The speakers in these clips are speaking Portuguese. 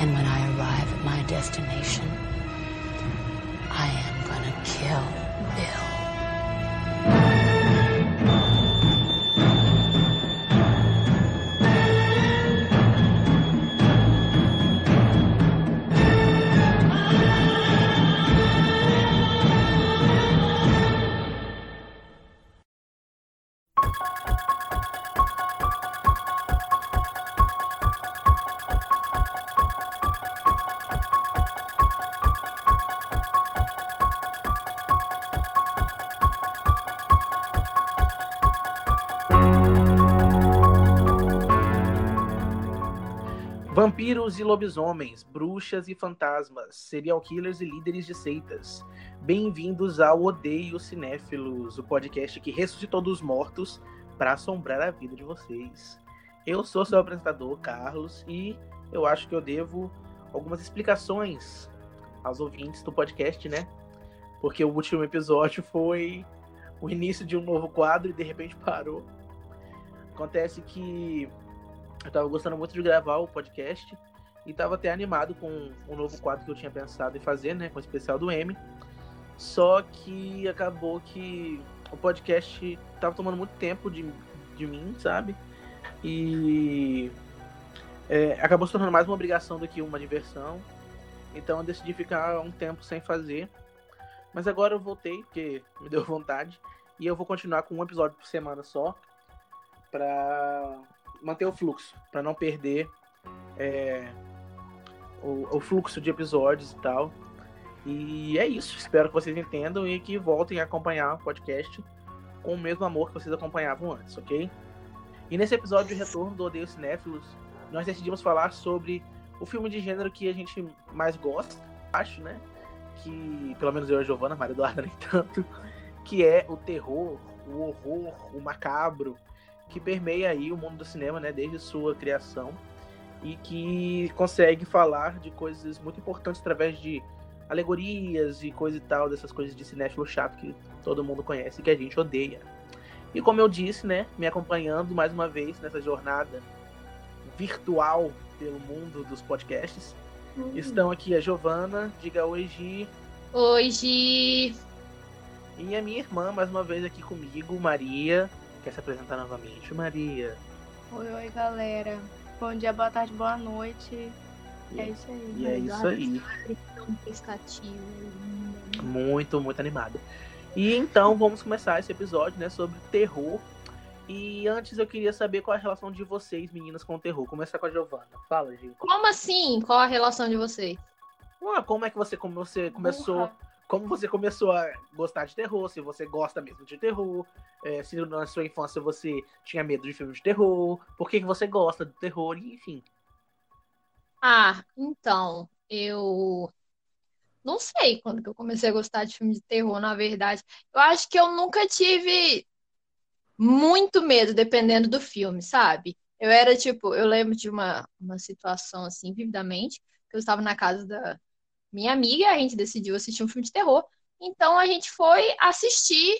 And when I arrive at my destination, I am gonna kill Bill. Vampiros e lobisomens, bruxas e fantasmas, serial killers e líderes de seitas. Bem-vindos ao Odeio Cinéfilos, o podcast que ressuscitou dos mortos para assombrar a vida de vocês. Eu sou seu apresentador, Carlos, e eu acho que eu devo algumas explicações aos ouvintes do podcast, né? Porque o último episódio foi o início de um novo quadro e de repente parou. Acontece que eu tava gostando muito de gravar o podcast e tava até animado com o novo quadro que eu tinha pensado em fazer, né, com o especial do M. Só que acabou que o podcast tava tomando muito tempo de, de mim, sabe? E é, acabou se tornando mais uma obrigação do que uma diversão. Então eu decidi ficar um tempo sem fazer. Mas agora eu voltei, porque me deu vontade. E eu vou continuar com um episódio por semana só. Pra manter o fluxo, para não perder é, o, o, fluxo de episódios e tal. E é isso. Espero que vocês entendam e que voltem a acompanhar o podcast com o mesmo amor que vocês acompanhavam antes, ok? E nesse episódio de retorno do Odeio Cinéfilos, nós decidimos falar sobre o filme de gênero que a gente mais gosta, acho, né? Que, pelo menos eu e a Giovana, Maria Eduarda nem tanto, que é o terror, o horror, o macabro, que permeia aí o mundo do cinema, né, desde sua criação e que consegue falar de coisas muito importantes através de alegorias e coisa e tal, dessas coisas de cinéfilo chato que todo mundo conhece e que a gente odeia. E como eu disse, né, me acompanhando mais uma vez nessa jornada virtual pelo mundo dos podcasts, uhum. estão aqui a Giovana, diga oi Gi. Oi Gi. E a minha irmã mais uma vez aqui comigo, Maria. Quer se apresentar novamente, Maria? Oi, oi, galera. Bom dia, boa tarde, boa noite. E é isso aí. E é isso aí. Muito, muito animada. E então vamos começar esse episódio, né, sobre terror. E antes eu queria saber qual é a relação de vocês, meninas, com o terror. Começar com a Giovana. Fala, gente. Como assim? Qual a relação de vocês? Ah, como é que você, como você começou como você começou a gostar de terror, se você gosta mesmo de terror, é, se na sua infância você tinha medo de filmes de terror, por que, que você gosta de terror, enfim. Ah, então, eu não sei quando que eu comecei a gostar de filme de terror, na verdade. Eu acho que eu nunca tive muito medo, dependendo do filme, sabe? Eu era tipo, eu lembro de uma, uma situação assim, vividamente, que eu estava na casa da, minha amiga, a gente decidiu assistir um filme de terror. Então a gente foi assistir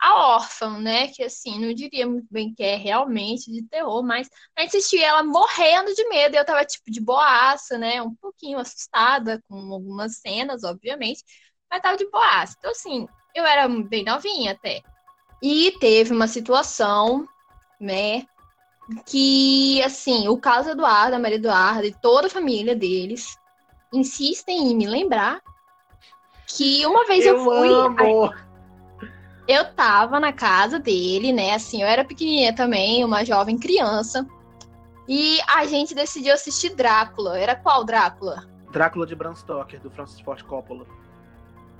a Órfã, né? Que assim, não diria muito bem que é realmente de terror, mas a gente assistiu ela morrendo de medo. Eu tava tipo de boaça, né? Um pouquinho assustada com algumas cenas, obviamente, mas tava de boaça. Então, assim, eu era bem novinha até. E teve uma situação, né? Que, assim, o caso Eduardo, a Maria Eduarda e toda a família deles insistem em me lembrar que uma vez eu, eu fui. Amo. Eu tava na casa dele, né? Assim, eu era pequenininha também, uma jovem criança. E a gente decidiu assistir Drácula. Era qual Drácula? Drácula de Bram Stoker, do Francis Ford Coppola.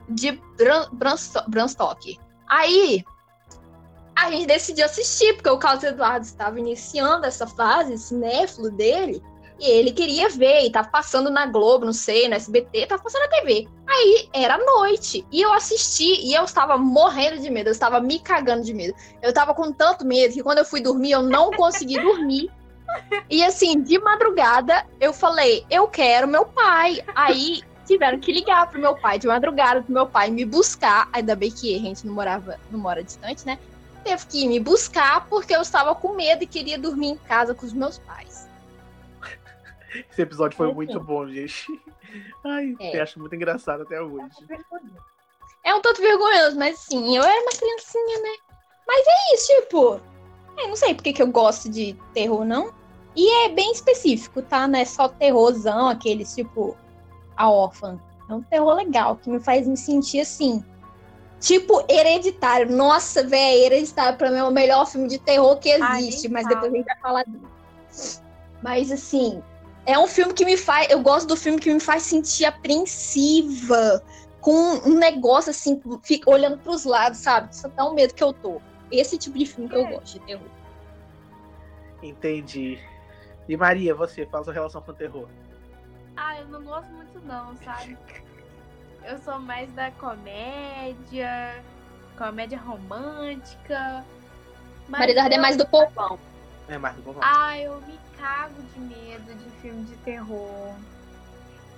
De Bram, Bram, Bram Stoker. Aí, a gente decidiu assistir, porque o Carlos Eduardo estava iniciando essa fase cinéfilo dele. E ele queria ver, e tava passando na Globo, não sei, no SBT, tava passando na TV. Aí era noite, e eu assisti, e eu estava morrendo de medo, eu estava me cagando de medo. Eu estava com tanto medo que quando eu fui dormir, eu não consegui dormir. E assim, de madrugada, eu falei, eu quero meu pai. Aí tiveram que ligar pro meu pai de madrugada, pro meu pai me buscar. Ainda bem que a gente não morava, não mora distante, né? Teve que ir me buscar porque eu estava com medo e queria dormir em casa com os meus pais. Esse episódio foi É, muito sim. bom, gente. Ai, É. eu acho muito engraçado até hoje. É um tanto vergonhoso, mas sim, eu era uma criancinha, né? Mas é isso, tipo. Eu não sei porque que eu gosto de terror, não. E é bem específico, tá? Não é só terrorzão, aqueles tipo. A órfã. É um terror legal, que me faz me sentir assim. Tipo, hereditário. Nossa, velho, hereditário pra mim é o melhor filme de terror que Ai, existe, nem mas fala. depois a gente vai falar dele. Mas assim, é um filme que me faz. Eu gosto do filme que me faz sentir apreensiva com um negócio assim, fica olhando pros lados, sabe? Isso dá um medo que eu tô. Esse tipo de filme que eu É. gosto de terror. Entendi. E Maria, você, fala sua relação com o terror. Ah, eu não gosto muito não, sabe? Eu sou mais da comédia, comédia romântica. Mas Maria é eu- mais do povão. É, Marcos, vamos lá. Ah, eu me cago de medo de filme de terror.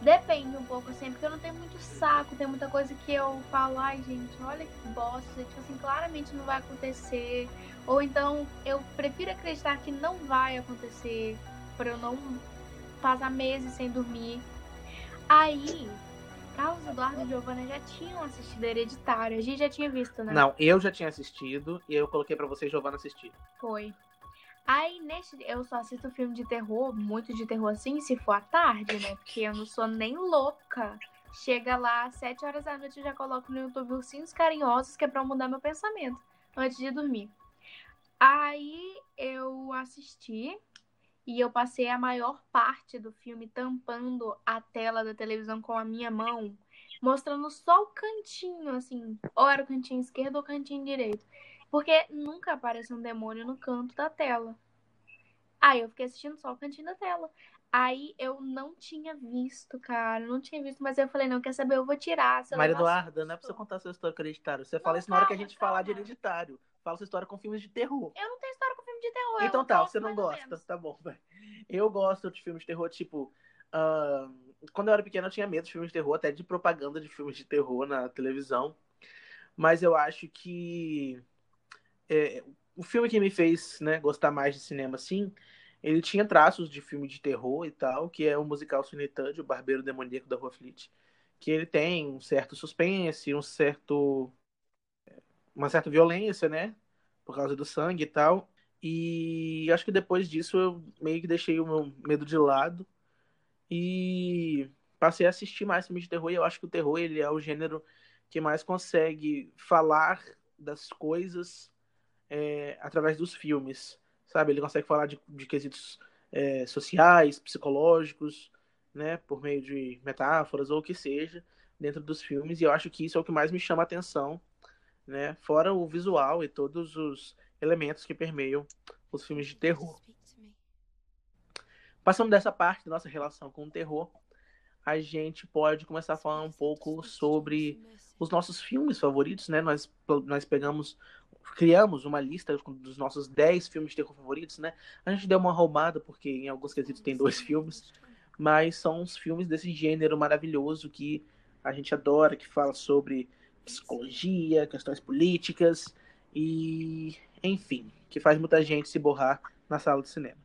Depende um pouco, assim, porque eu não tenho muito saco, tem muita coisa que eu falo, ai gente, olha que bosta, tipo assim, claramente não vai acontecer. Ou então eu prefiro acreditar que não vai acontecer, pra eu não passar meses sem dormir. Aí, Carlos Eduardo e Giovanna já tinham assistido Hereditário, a gente já tinha visto, né? Não, eu já tinha assistido e eu coloquei pra você e Giovana assistir. Foi. Aí, neste, eu só assisto filme de terror, muito de terror assim, se for à tarde, né? Porque eu não sou nem louca. Chega lá, às 7 horas da noite, eu já coloco no YouTube Ursinhos Carinhosos, que é pra mudar meu pensamento, antes de dormir. Aí, eu assisti e eu passei a maior parte do filme tampando a tela da televisão com a minha mão, mostrando só o cantinho, assim. Ou era o cantinho esquerdo ou o cantinho direito. Porque nunca aparece um demônio no canto da tela. Aí eu fiquei assistindo só o cantinho da tela. Aí eu não tinha visto, cara. Não tinha visto, mas eu falei, não, quer saber? Eu vou tirar. Maria Eduarda, não é pra você contar sua história com hereditário. Você Não, fala isso na hora que a calma, gente falar de calma. hereditário. Fala sua história com filmes de terror. Eu não tenho história com filme de terror. Então tá, você não gosta. Tá bom, vai. Eu gosto de filmes de terror, tipo. ah, quando eu era pequeno, eu tinha medo de filmes de terror, até de propaganda de filmes de terror na televisão. Mas eu acho que. É, o filme que me fez né, gostar mais de cinema, assim, ele tinha traços de filme de terror e tal, que é o musical Todd, o Barbeiro Demoníaco da Rua Fleet, que ele tem um certo suspense, um certo uma certa violência, né, por causa do sangue e tal. E acho que depois disso eu meio que deixei o meu medo de lado e passei a assistir mais filmes de terror. E eu acho que o terror ele é o gênero que mais consegue falar das coisas é, através dos filmes, sabe? Ele consegue falar de, de quesitos é, sociais, psicológicos, né, por meio de metáforas ou o que seja dentro dos filmes. E eu acho que isso é o que mais me chama a atenção, né? Fora o visual e todos os elementos que permeiam os filmes de terror. Passando dessa parte da nossa relação com o terror, a gente pode começar a falar um pouco sobre os nossos filmes favoritos, né? Nós, nós pegamos, criamos uma lista dos nossos 10 filmes de terror favoritos, né? A gente deu uma roubada, porque em alguns quesitos tem dois filmes, mas são os filmes desse gênero maravilhoso que a gente adora, que fala sobre psicologia, questões políticas e, enfim, que faz muita gente se borrar na sala de cinema.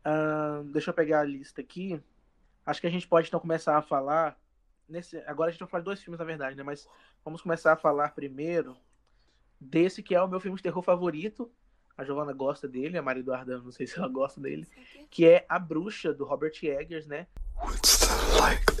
Uh, deixa eu pegar a lista aqui. Acho que a gente pode então começar a falar. Nesse... Agora a gente vai falar de dois filmes, na verdade, né? Mas vamos começar a falar primeiro desse que é o meu filme de terror favorito. A Giovanna gosta dele, a Maria Eduarda, não sei se ela gosta dele. Que é A Bruxa, do Robert Eggers, né? Like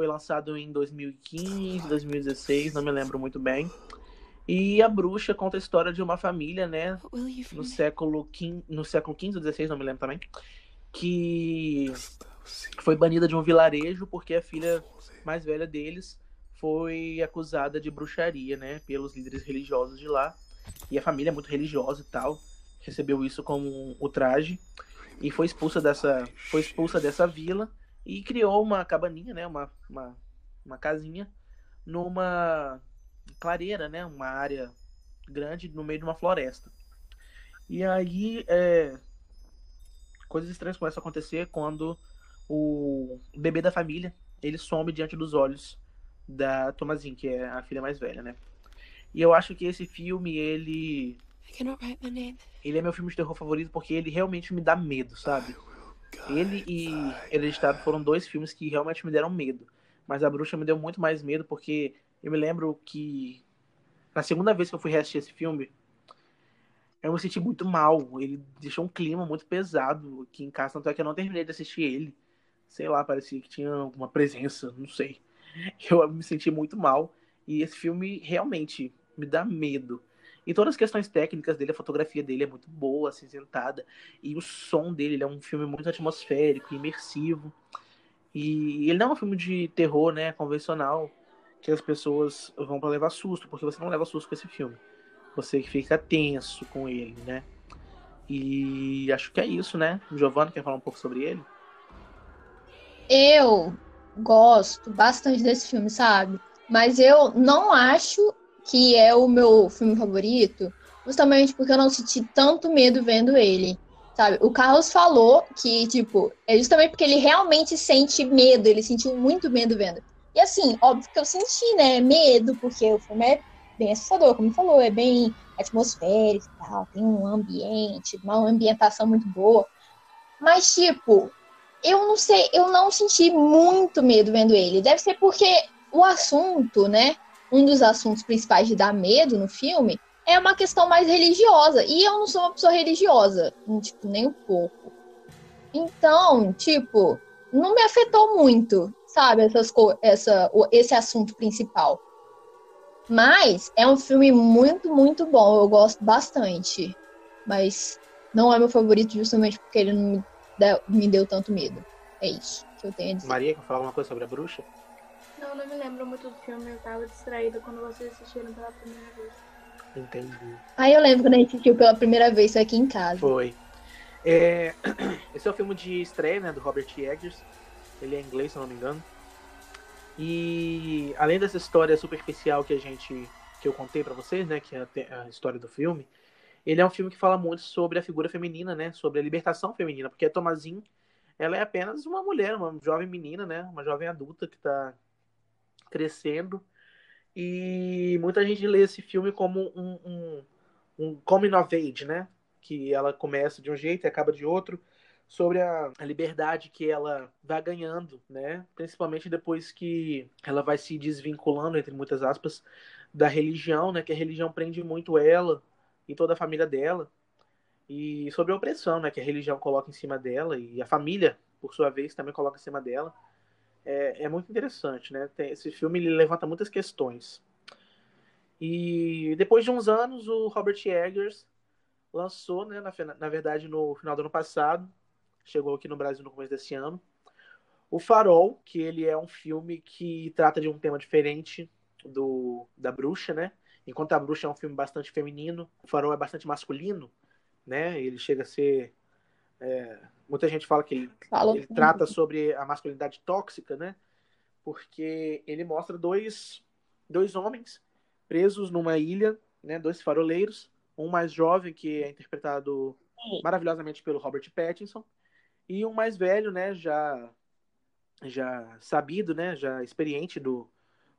Foi lançado em 2015, 2016, não me lembro muito bem. E a bruxa conta a história de uma família, né, no século XV, no século 15 ou 16, não me lembro também, que seek foi banida de um vilarejo porque a filha mais velha deles foi acusada de bruxaria, né, pelos líderes religiosos de lá. E a família é muito religiosa e tal, recebeu isso como o traje e foi expulsa dessa, foi expulsa dessa vila e criou uma cabaninha, né, uma, uma, uma casinha numa clareira, né, uma área grande no meio de uma floresta. E aí, é, coisas estranhas começam a acontecer quando o bebê da família, ele some diante dos olhos da Thomasin, que é a filha mais velha, né? E eu acho que esse filme, ele ele é meu filme de terror favorito porque ele realmente me dá medo, sabe? Ele e Hereditário foram dois filmes que realmente me deram medo. Mas a Bruxa me deu muito mais medo porque eu me lembro que na segunda vez que eu fui reassistir esse filme, eu me senti muito mal. Ele deixou um clima muito pesado aqui em casa, tanto é que eu não terminei de assistir ele. Sei lá, parecia que tinha alguma presença, não sei. Eu me senti muito mal. E esse filme realmente me dá medo. E todas as questões técnicas dele, a fotografia dele é muito boa, acinzentada. E o som dele, ele é um filme muito atmosférico, imersivo. E ele não é um filme de terror, né, convencional, que as pessoas vão pra levar susto, porque você não leva susto com esse filme. Você fica tenso com ele, né? E acho que é isso, né? O Giovanni quer falar um pouco sobre ele? Eu gosto bastante desse filme, sabe? Mas eu não acho que é o meu filme favorito, justamente porque eu não senti tanto medo vendo ele. Sabe? O Carlos falou que, tipo, é justamente porque ele realmente sente medo, ele sentiu muito medo vendo. E assim, óbvio que eu senti, né, medo, porque o filme é bem assustador, como falou, é bem atmosférico e tal, tem um ambiente, uma ambientação muito boa. Mas, tipo, eu não sei, eu não senti muito medo vendo ele. Deve ser porque o assunto, né? Um dos assuntos principais de dar medo no filme é uma questão mais religiosa. E eu não sou uma pessoa religiosa, tipo, nem um pouco. Então, tipo, não me afetou muito, sabe, essas essa, esse assunto principal. Mas é um filme muito, muito bom. Eu gosto bastante. Mas não é meu favorito justamente porque ele não me deu, me deu tanto medo. É isso que eu tenho a dizer. Maria, quer falar alguma coisa sobre a bruxa? Não, não me lembro muito do filme. Eu tava distraída quando vocês assistiram pela primeira vez. Entendi. Aí eu lembro quando a gente assistiu pela primeira vez aqui em casa. Foi. É, Esse é o filme de estreia, né, do Robert Eggers. Ele é inglês, se eu não me engano. E além dessa história superficial que a gente que eu contei pra vocês, né, que é a a história do filme, ele é um filme que fala muito sobre a figura feminina, né, sobre a libertação feminina, porque a Tomazin, ela é apenas uma mulher, uma jovem menina, né, uma jovem adulta que tá crescendo. E muita gente lê esse filme como um, um, um coming of age, né? Que ela começa de um jeito e acaba de outro, sobre a, a liberdade que ela vai ganhando, né? Principalmente depois que ela vai se desvinculando, entre muitas aspas, da religião, né? Que a religião prende muito ela e toda a família dela. E sobre a opressão, né? Que a religião coloca em cima dela e a família, por sua vez, também coloca em cima dela. É, é muito interessante, né? Tem- esse filme levanta muitas questões. E depois de uns anos, o Robert Eggers lançou, né, na, na verdade, no final do ano passado, chegou aqui no Brasil no começo desse ano, o Farol, que ele é um filme que trata de um tema diferente do da Bruxa, né? Enquanto a Bruxa é um filme bastante feminino, o Farol é bastante masculino, né? Ele chega a ser é, muita gente fala que ele Falou. ele trata sobre a masculinidade tóxica, né? Porque ele mostra dois, dois homens presos numa ilha, né? Dois faroleiros, um mais jovem que é interpretado maravilhosamente pelo Robert Pattinson e um mais velho, né? Já já sabido, né? Já experiente do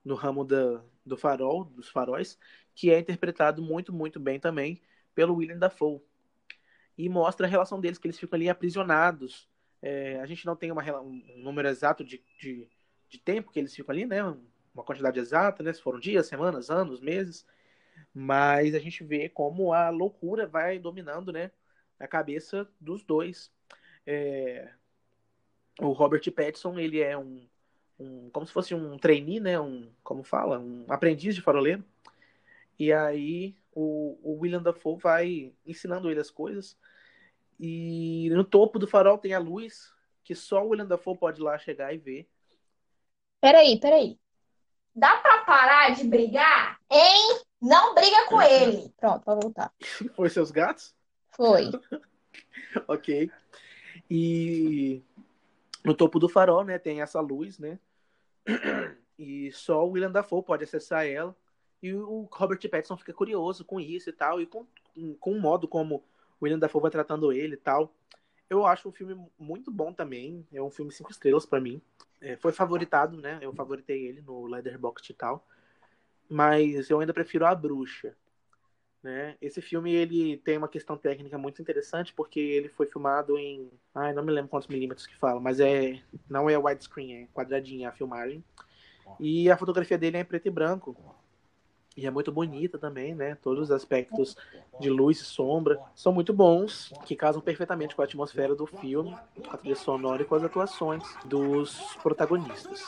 no ramo da, do farol, dos faróis, que é interpretado muito, muito bem também pelo William Dafoe. E mostra a relação deles, que eles ficam ali aprisionados é, a gente não tem uma, um número exato de, de, de tempo que eles ficam ali, né? Uma quantidade exata, né? Se foram dias, semanas, anos, meses. Mas a gente vê como a loucura vai dominando, né? A cabeça dos dois. É, O Robert Pattinson, ele é um, um... Como se fosse um trainee, né? Um, como fala? Um aprendiz de faroleiro. E aí o, o William Dafoe vai ensinando ele as coisas. E no topo do farol tem a luz, que só o William Dafoe pode ir lá chegar e ver. Peraí, peraí. Dá pra parar de brigar? Hein? Não briga com ele. Pronto, pode voltar. Foi seus gatos? Foi. ok. E no topo do farol, né, tem essa luz, né? E só o William Dafoe pode acessar ela. E o Robert Pattinson fica curioso com isso e tal, e com, com o modo como William Dafoe vai tratando ele e tal. Eu acho um filme muito bom também. É um filme cinco estrelas pra mim. É, foi favoritado, né? Eu favoritei ele no Letterboxd e tal. Mas eu ainda prefiro A Bruxa. Né? Esse filme ele tem uma questão técnica muito interessante porque ele foi filmado em, ai, não me lembro quantos milímetros que fala, mas é não é widescreen, é quadradinha a filmagem. E a fotografia dele é em preto e branco. E é muito bonita também, né? Todos os aspectos de luz e sombra são muito bons, que casam perfeitamente com a atmosfera do filme, com a trilha sonora e com as atuações dos protagonistas.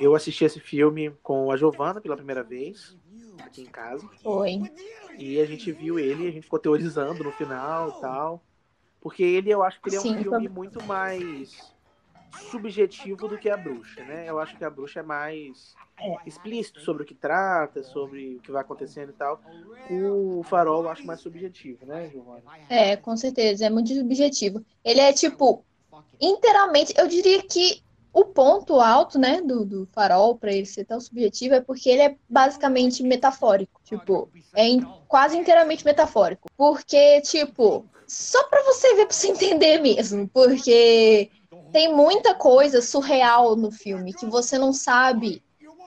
Eu assisti esse filme com a Giovanna pela primeira vez, aqui em casa. Foi. E a gente viu ele, a gente ficou teorizando no final e tal. Porque ele, eu acho que ele é um Sim, filme foi- muito mais subjetivo do que a bruxa, né? Eu acho que a bruxa é mais explícito sobre o que trata, sobre o que vai acontecendo e tal. O farol eu acho mais subjetivo, né, Giovanna? É, com certeza, é muito subjetivo. Ele é tipo inteiramente, eu diria que o ponto alto, né, do, do farol para ele ser tão subjetivo é porque ele é basicamente metafórico, tipo, é in- quase inteiramente metafórico, porque tipo, só para você ver, para você entender mesmo, porque tem muita coisa surreal no filme que você não sabe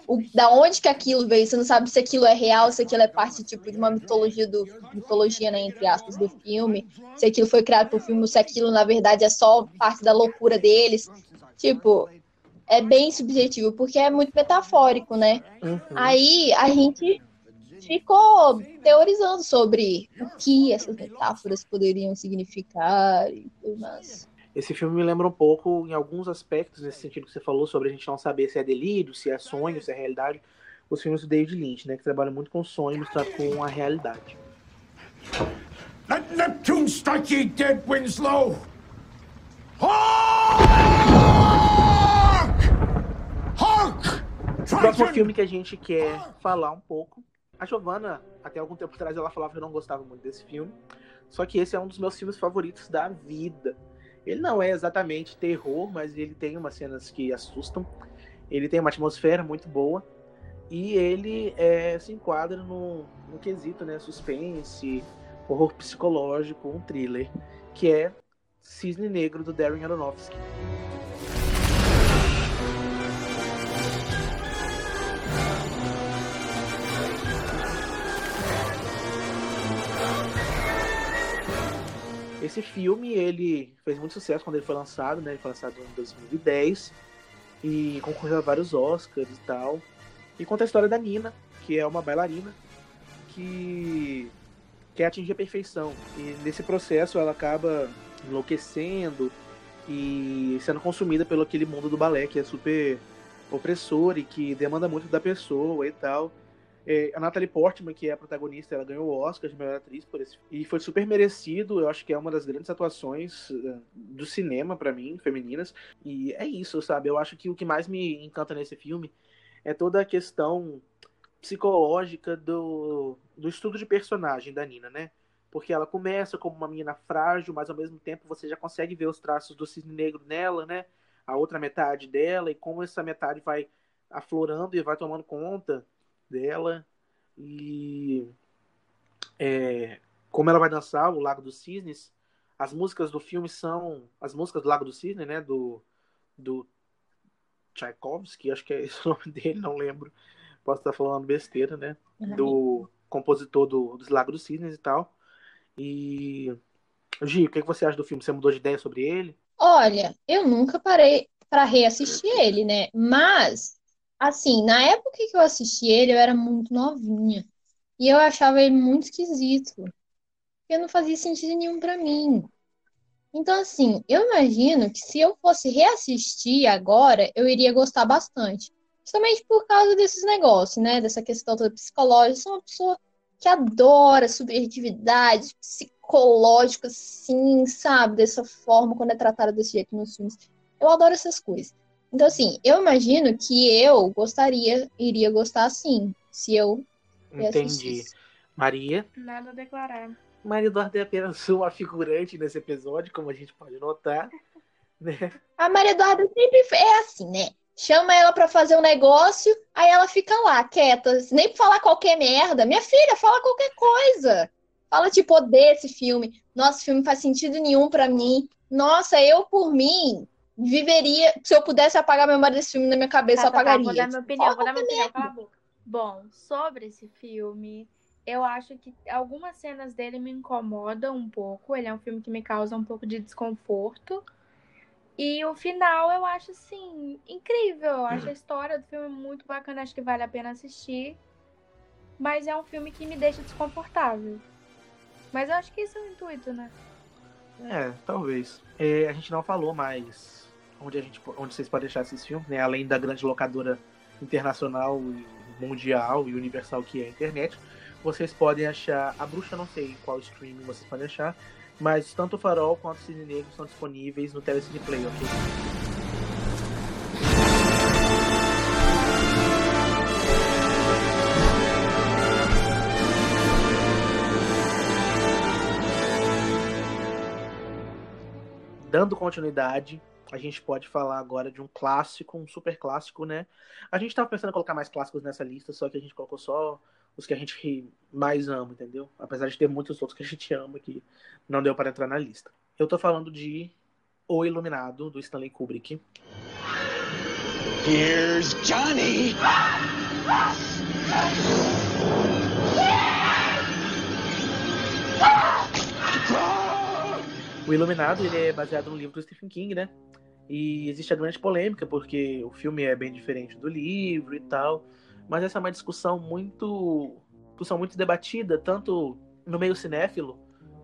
o, da onde que aquilo veio, você não sabe se aquilo é real, se aquilo é parte tipo de uma mitologia do mitologia, né, entre aspas, do filme, se aquilo foi criado pro filme, se aquilo na verdade é só parte da loucura deles. Tipo, é bem subjetivo, porque é muito metafórico, né? Uhum. Aí a gente ficou teorizando sobre o que essas metáforas poderiam significar e tudo mais. Esse filme me lembra um pouco, em alguns aspectos, nesse sentido que você falou, sobre a gente não saber se é delírio, se é sonho, se é realidade, os filmes do David Lynch, né? Que trabalham muito com sonho misturado com a realidade. Let Neptune strike ye dead, Winslow! Hark! Hark! O próximo filme que a gente quer falar um pouco. A Giovanna, até algum tempo atrás, ela falava que não gostava muito desse filme. Só que esse é um dos meus filmes favoritos da vida. Ele não é exatamente terror, mas ele tem umas cenas que assustam. Ele tem uma atmosfera muito boa. E ele é, se enquadra no, no quesito, né? Suspense, horror psicológico, um thriller. Que é Cisne Negro, do Darren Aronofsky. Esse filme, ele fez muito sucesso quando ele foi lançado, né? Ele foi lançado em 2010 e concorreu a vários Oscars e tal. E conta a história da Nina, que é uma bailarina que quer atingir a perfeição. E nesse processo ela acaba enlouquecendo e sendo consumida pelo aquele mundo do balé que é super opressor e que demanda muito da pessoa e tal. É, a Natalie Portman, que é a protagonista, ela ganhou o Oscar de melhor atriz por esse e foi super merecido. Eu acho que é uma das grandes atuações eh, do cinema pra mim, femininas. E é isso, sabe? Eu acho que o que mais me encanta nesse filme é toda a questão psicológica do, do estudo de personagem da Nina, né? Porque ela começa como uma menina frágil, mas ao mesmo tempo você já consegue ver os traços do cisne negro nela, né? A outra metade dela, e como essa metade vai aflorando e vai tomando conta dela. E é, como ela vai dançar o Lago dos Cisnes, as músicas do filme são as músicas do Lago dos Cisnes, né? Do, do Tchaikovsky, acho que é esse o nome dele, não lembro. Posso estar falando besteira, né? Do compositor do, dos Lago dos Cisnes e tal. E. Gi, o que que você acha do filme? Você mudou de ideia sobre ele? Olha, eu nunca parei para reassistir ele, né? Mas, assim, na época que eu assisti ele, eu era muito novinha. E eu achava ele muito esquisito. Porque não fazia sentido nenhum para mim. Então, assim, eu imagino que se eu fosse reassistir agora, eu iria gostar bastante. Justamente por causa desses negócios, né? Dessa questão toda psicológica. Eu sou uma pessoa que adora subjetividade, psicológico, assim, sabe? Dessa forma, quando é tratada desse jeito nos filmes. Eu adoro essas coisas. Então, assim, eu imagino que eu gostaria, iria gostar assim, se eu Entendi. Maria. Nada a declarar. Maria Eduarda é apenas uma figurante nesse episódio, como a gente pode notar. Né? A Maria Eduarda sempre é assim, né? Chama ela pra fazer um negócio, aí ela fica lá, quieta, nem pra falar qualquer merda. Minha filha, fala qualquer coisa. Fala, tipo, odeio esse filme. Nossa, esse filme não faz sentido nenhum pra mim. Nossa, eu por mim viveria. Se eu pudesse apagar a memória desse filme na minha cabeça, eu Tá, tá, tá, apagaria. vou dar minha opinião, vou dar minha opinião, cala a boca. Bom, sobre esse filme, eu acho que algumas cenas dele me incomodam um pouco. Ele é um filme que me causa um pouco de desconforto. E o final eu acho, assim, incrível. Eu acho a história do filme muito bacana, acho que vale a pena assistir. Mas é um filme que me deixa desconfortável. Mas eu acho que isso é o intuito, né? É, talvez. É, a gente não falou mais onde, a gente, onde vocês podem achar esses filmes, né? Além da grande locadora internacional, e mundial e universal que é a internet. Vocês podem achar. A bruxa, não sei qual streaming vocês podem achar. Mas tanto o Farol quanto o Cine Negro são disponíveis no Telecine Play, ok? Dando continuidade, a gente pode falar agora de um clássico, um super clássico, né? A gente tava pensando em colocar mais clássicos nessa lista, só que a gente colocou só os que a gente mais ama, entendeu? Apesar de ter muitos outros que a gente ama que não deu para entrar na lista. Eu tô falando de O Iluminado, do Stanley Kubrick. Here's Johnny! O Iluminado, ele é baseado no livro do Stephen King, né? E existe a grande polêmica, porque o filme é bem diferente do livro e tal. Mas essa é uma discussão muito. discussão muito debatida, tanto no meio cinéfilo,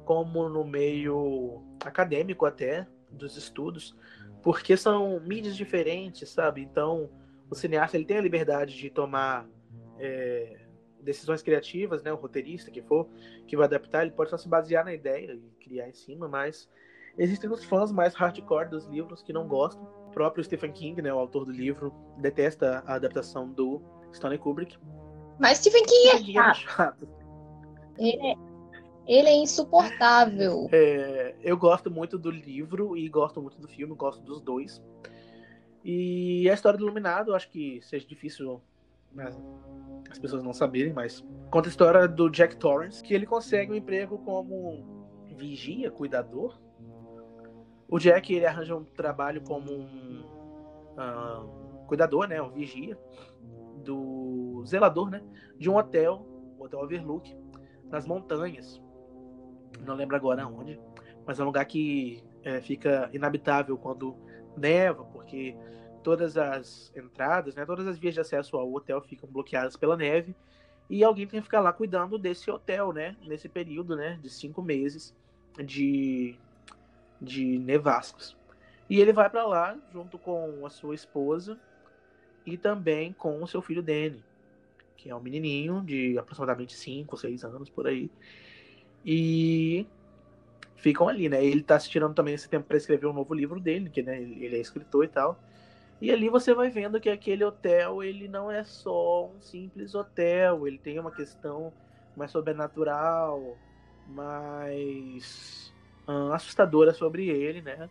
como no meio acadêmico até, dos estudos. Porque são mídias diferentes, sabe? Então, o cineasta ele tem a liberdade de tomar é, decisões criativas, né? O roteirista que for, que vai adaptar, ele pode só se basear na ideia e criar em cima, mas existem os fãs mais hardcore dos livros que não gostam. O próprio Stephen King, né, o autor do livro, detesta a adaptação do Stanley Kubrick. Mas Stephen King é é chato. Ele é, ele é insuportável. É, eu gosto muito do livro e gosto muito do filme, gosto dos dois. E a história do Iluminado, acho que seja difícil né, as pessoas não saberem, mas conta a história do Jack Torrance, que ele consegue um emprego como vigia, cuidador. O Jack ele arranja um trabalho como um ah, cuidador, né, um vigia do zelador, né, de um hotel, o Hotel Overlook, nas montanhas. Não lembro agora onde, mas é um lugar que é, fica inabitável quando neva, porque todas as entradas, né, todas as vias de acesso ao hotel ficam bloqueadas pela neve e alguém tem que ficar lá cuidando desse hotel, né, nesse período, né, de cinco meses de, de nevascos. E ele vai para lá junto com a sua esposa e também com o seu filho Danny, que é um menininho de aproximadamente 5 ou 6 anos por aí. E ficam ali, né? Ele tá se tirando também esse tempo para escrever um novo livro dele, que né, ele é escritor e tal. E ali você vai vendo que aquele hotel, ele não é só um simples hotel, ele tem uma questão mais sobrenatural, mais assustadora sobre ele, né?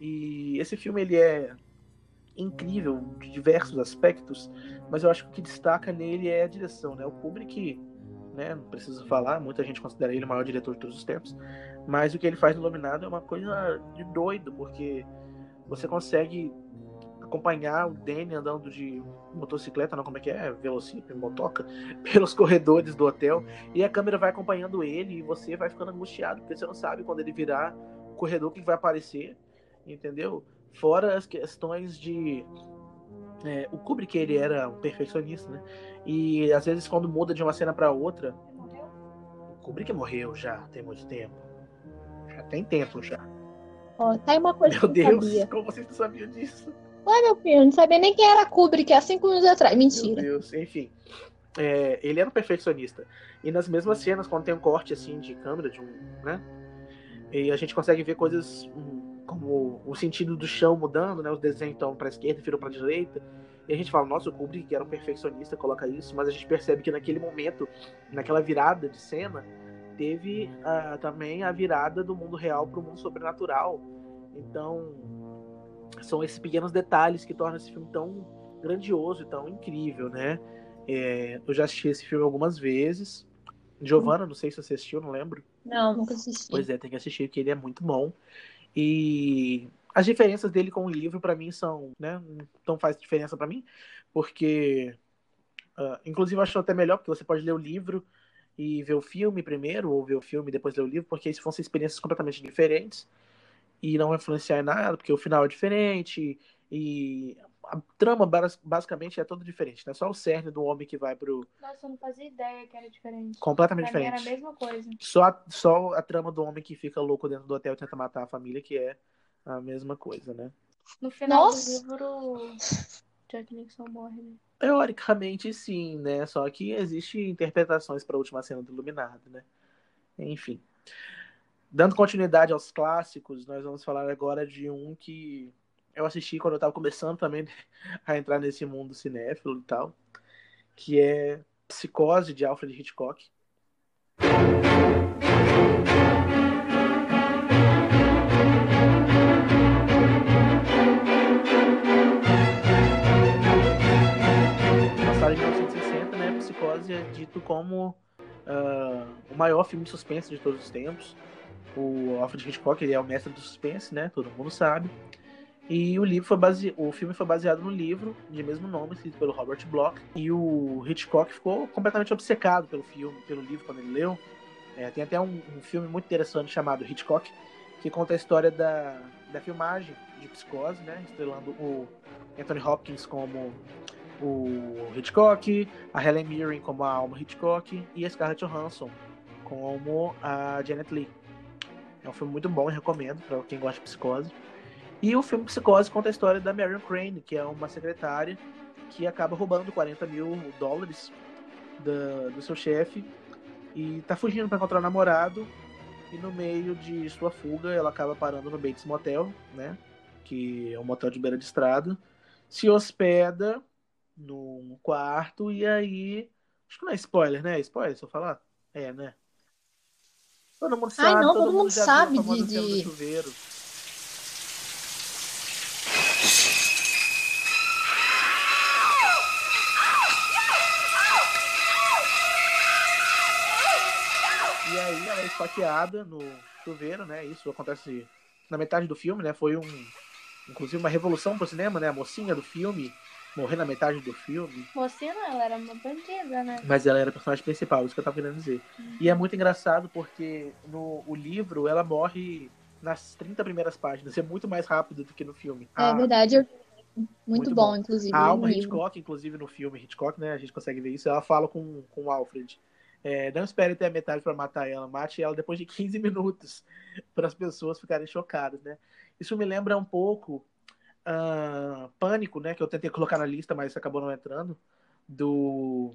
E esse filme ele é incrível de diversos aspectos, mas eu acho que o que destaca nele é a direção, né? O Kubrick, né, não preciso falar, muita gente considera ele o maior diretor de todos os tempos, mas o que ele faz no Iluminado é uma coisa de doido, porque você consegue acompanhar o Danny andando de motocicleta, não como é que é, velocípede, motoca, pelos corredores do hotel, e a câmera vai acompanhando ele e você vai ficando angustiado, porque você não sabe quando ele virar o corredor que vai aparecer, entendeu? Fora as questões de é, o Kubrick ele era um perfeccionista, né? E às vezes quando muda de uma cena para outra, o Kubrick morreu já tem muito tempo, já tem tempo já. Ó, tá aí uma coisa Meu que eu não Deus, sabia. como vocês não sabiam disso? Ué, meu filho, eu não sabia nem quem era Kubrick há cinco anos atrás. Meu Mentira. Deus, enfim. É, ele era um perfeccionista. E nas mesmas cenas, quando tem um corte assim de câmera, de um, né? E a gente consegue ver coisas hum, como o sentido do chão mudando, né? Os desenhos estão para esquerda, viram para direita. E a gente fala, nossa, o Kubrick que era um perfeccionista coloca isso, mas a gente percebe que naquele momento, naquela virada de cena, teve ah, também a virada do mundo real para o mundo sobrenatural. Então, são esses pequenos detalhes que tornam esse filme tão grandioso e tão incrível, né? É, eu já assisti esse filme algumas vezes. Giovanna, não sei se você assistiu, não lembro. Não, nunca assisti. Pois é, tem que assistir, porque ele é muito bom. E as diferenças dele com o livro, para mim, são. Né, não faz diferença para mim, porque. Uh, inclusive, eu acho até melhor, porque você pode ler o livro e ver o filme primeiro, ou ver o filme e depois ler o livro, porque isso vão ser experiências completamente diferentes e não vai influenciar em nada, porque o final é diferente e a trama basicamente é toda diferente, né? Só o cerne do homem que vai pro. Nossa, eu não fazia ideia que era diferente. Completamente pra diferente. Mim era a mesma coisa. Só a, só a trama do homem que fica louco dentro do hotel e tenta matar a família, que é a mesma coisa, né? No final Nossa. do livro, Jack Nixon morre, né? Teoricamente sim, né? Só que existe interpretações para a última cena do Iluminado, né? Enfim. Dando continuidade aos clássicos, nós vamos falar agora de um que eu assisti quando eu estava começando também a entrar nesse mundo cinéfilo e tal, que é Psicose de Alfred Hitchcock. Lançado em 1960, né? Psicose é dito como uh, o maior filme de suspense de todos os tempos. O Alfred Hitchcock ele é o mestre do suspense, né? Todo mundo sabe. E o livro foi base... o filme foi baseado no livro de mesmo nome, escrito pelo Robert Bloch. E o Hitchcock ficou completamente obcecado pelo filme, pelo livro quando ele leu. É, tem até um, um, filme muito interessante chamado Hitchcock, que conta a história da, da filmagem de Psicose, né? Estrelando o Anthony Hopkins como o Hitchcock, a Helen Mirren como a Alma Hitchcock e a Scarlett Johansson como a Janet Leigh. É um filme muito bom, recomendo para quem gosta de psicose. E o filme Psicose conta a história da Marion Crane, que é uma secretária que acaba roubando 40 mil dólares da, do seu chefe e tá fugindo para encontrar o namorado. E no meio de sua fuga, ela acaba parando no Bates Motel, né? Que é um motel de beira de estrada. Se hospeda num quarto e aí. Acho que não é spoiler, né? Spoiler, se eu falar? É, né? Todo mundo sabe, Ai, não, todo, todo mundo já sabe viu de- de-. E aí ela é esfaqueada no chuveiro, né? Isso acontece na metade do filme, né? Foi um, inclusive uma revolução pro cinema, né? A mocinha do filme morrer na metade do filme. Mocinha não, ela era uma bandida, né? Mas ela era a personagem principal, isso que eu tava querendo dizer. E é muito engraçado porque no o livro ela morre nas 30 primeiras páginas. É muito mais rápido do que no filme. É A- verdade, eu- muito, Muito bom, bom. inclusive. a o Alma. Hitchcock, inclusive no filme Hitchcock, né? A gente consegue ver isso. Ela fala com, com o Alfred. É, não espere até a metade para matar ela. Mate ela depois de 15 minutos. para as pessoas ficarem chocadas, né? Isso me lembra um pouco ah, Pânico, né? Que eu tentei colocar na lista, mas acabou não entrando. Do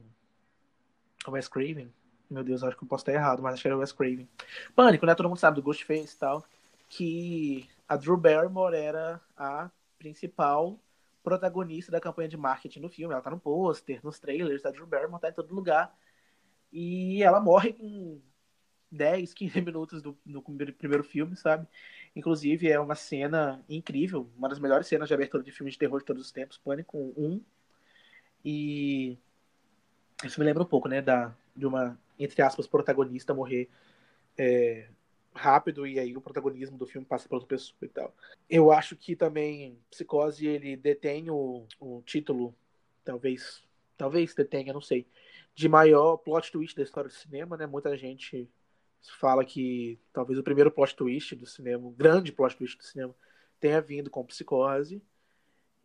Wes Craven. Meu Deus, acho que eu posso estar errado, mas acho que era o Wes Craven. Pânico, né? Todo mundo sabe do Ghostface e tal. Que a Drew Barrymore era a principal protagonista da campanha de marketing do filme. Ela tá no pôster, nos trailers, a Drew Barrymore tá em todo lugar. E ela morre em 10, 15 minutos do, primeiro filme, sabe? Inclusive, é uma cena incrível, uma das melhores cenas de abertura de filme de terror de todos os tempos, Pânico 1. E isso me lembra um pouco, né, da, de uma, entre aspas, protagonista morrer é, rápido e aí o protagonismo do filme passa para outra pessoa e tal. Eu acho que também Psicose ele detém o, o título, talvez, talvez detenha, não sei, de maior plot twist da história do cinema, né? Muita gente fala que talvez o primeiro plot twist do cinema, o grande plot twist do cinema, tenha vindo com Psicose.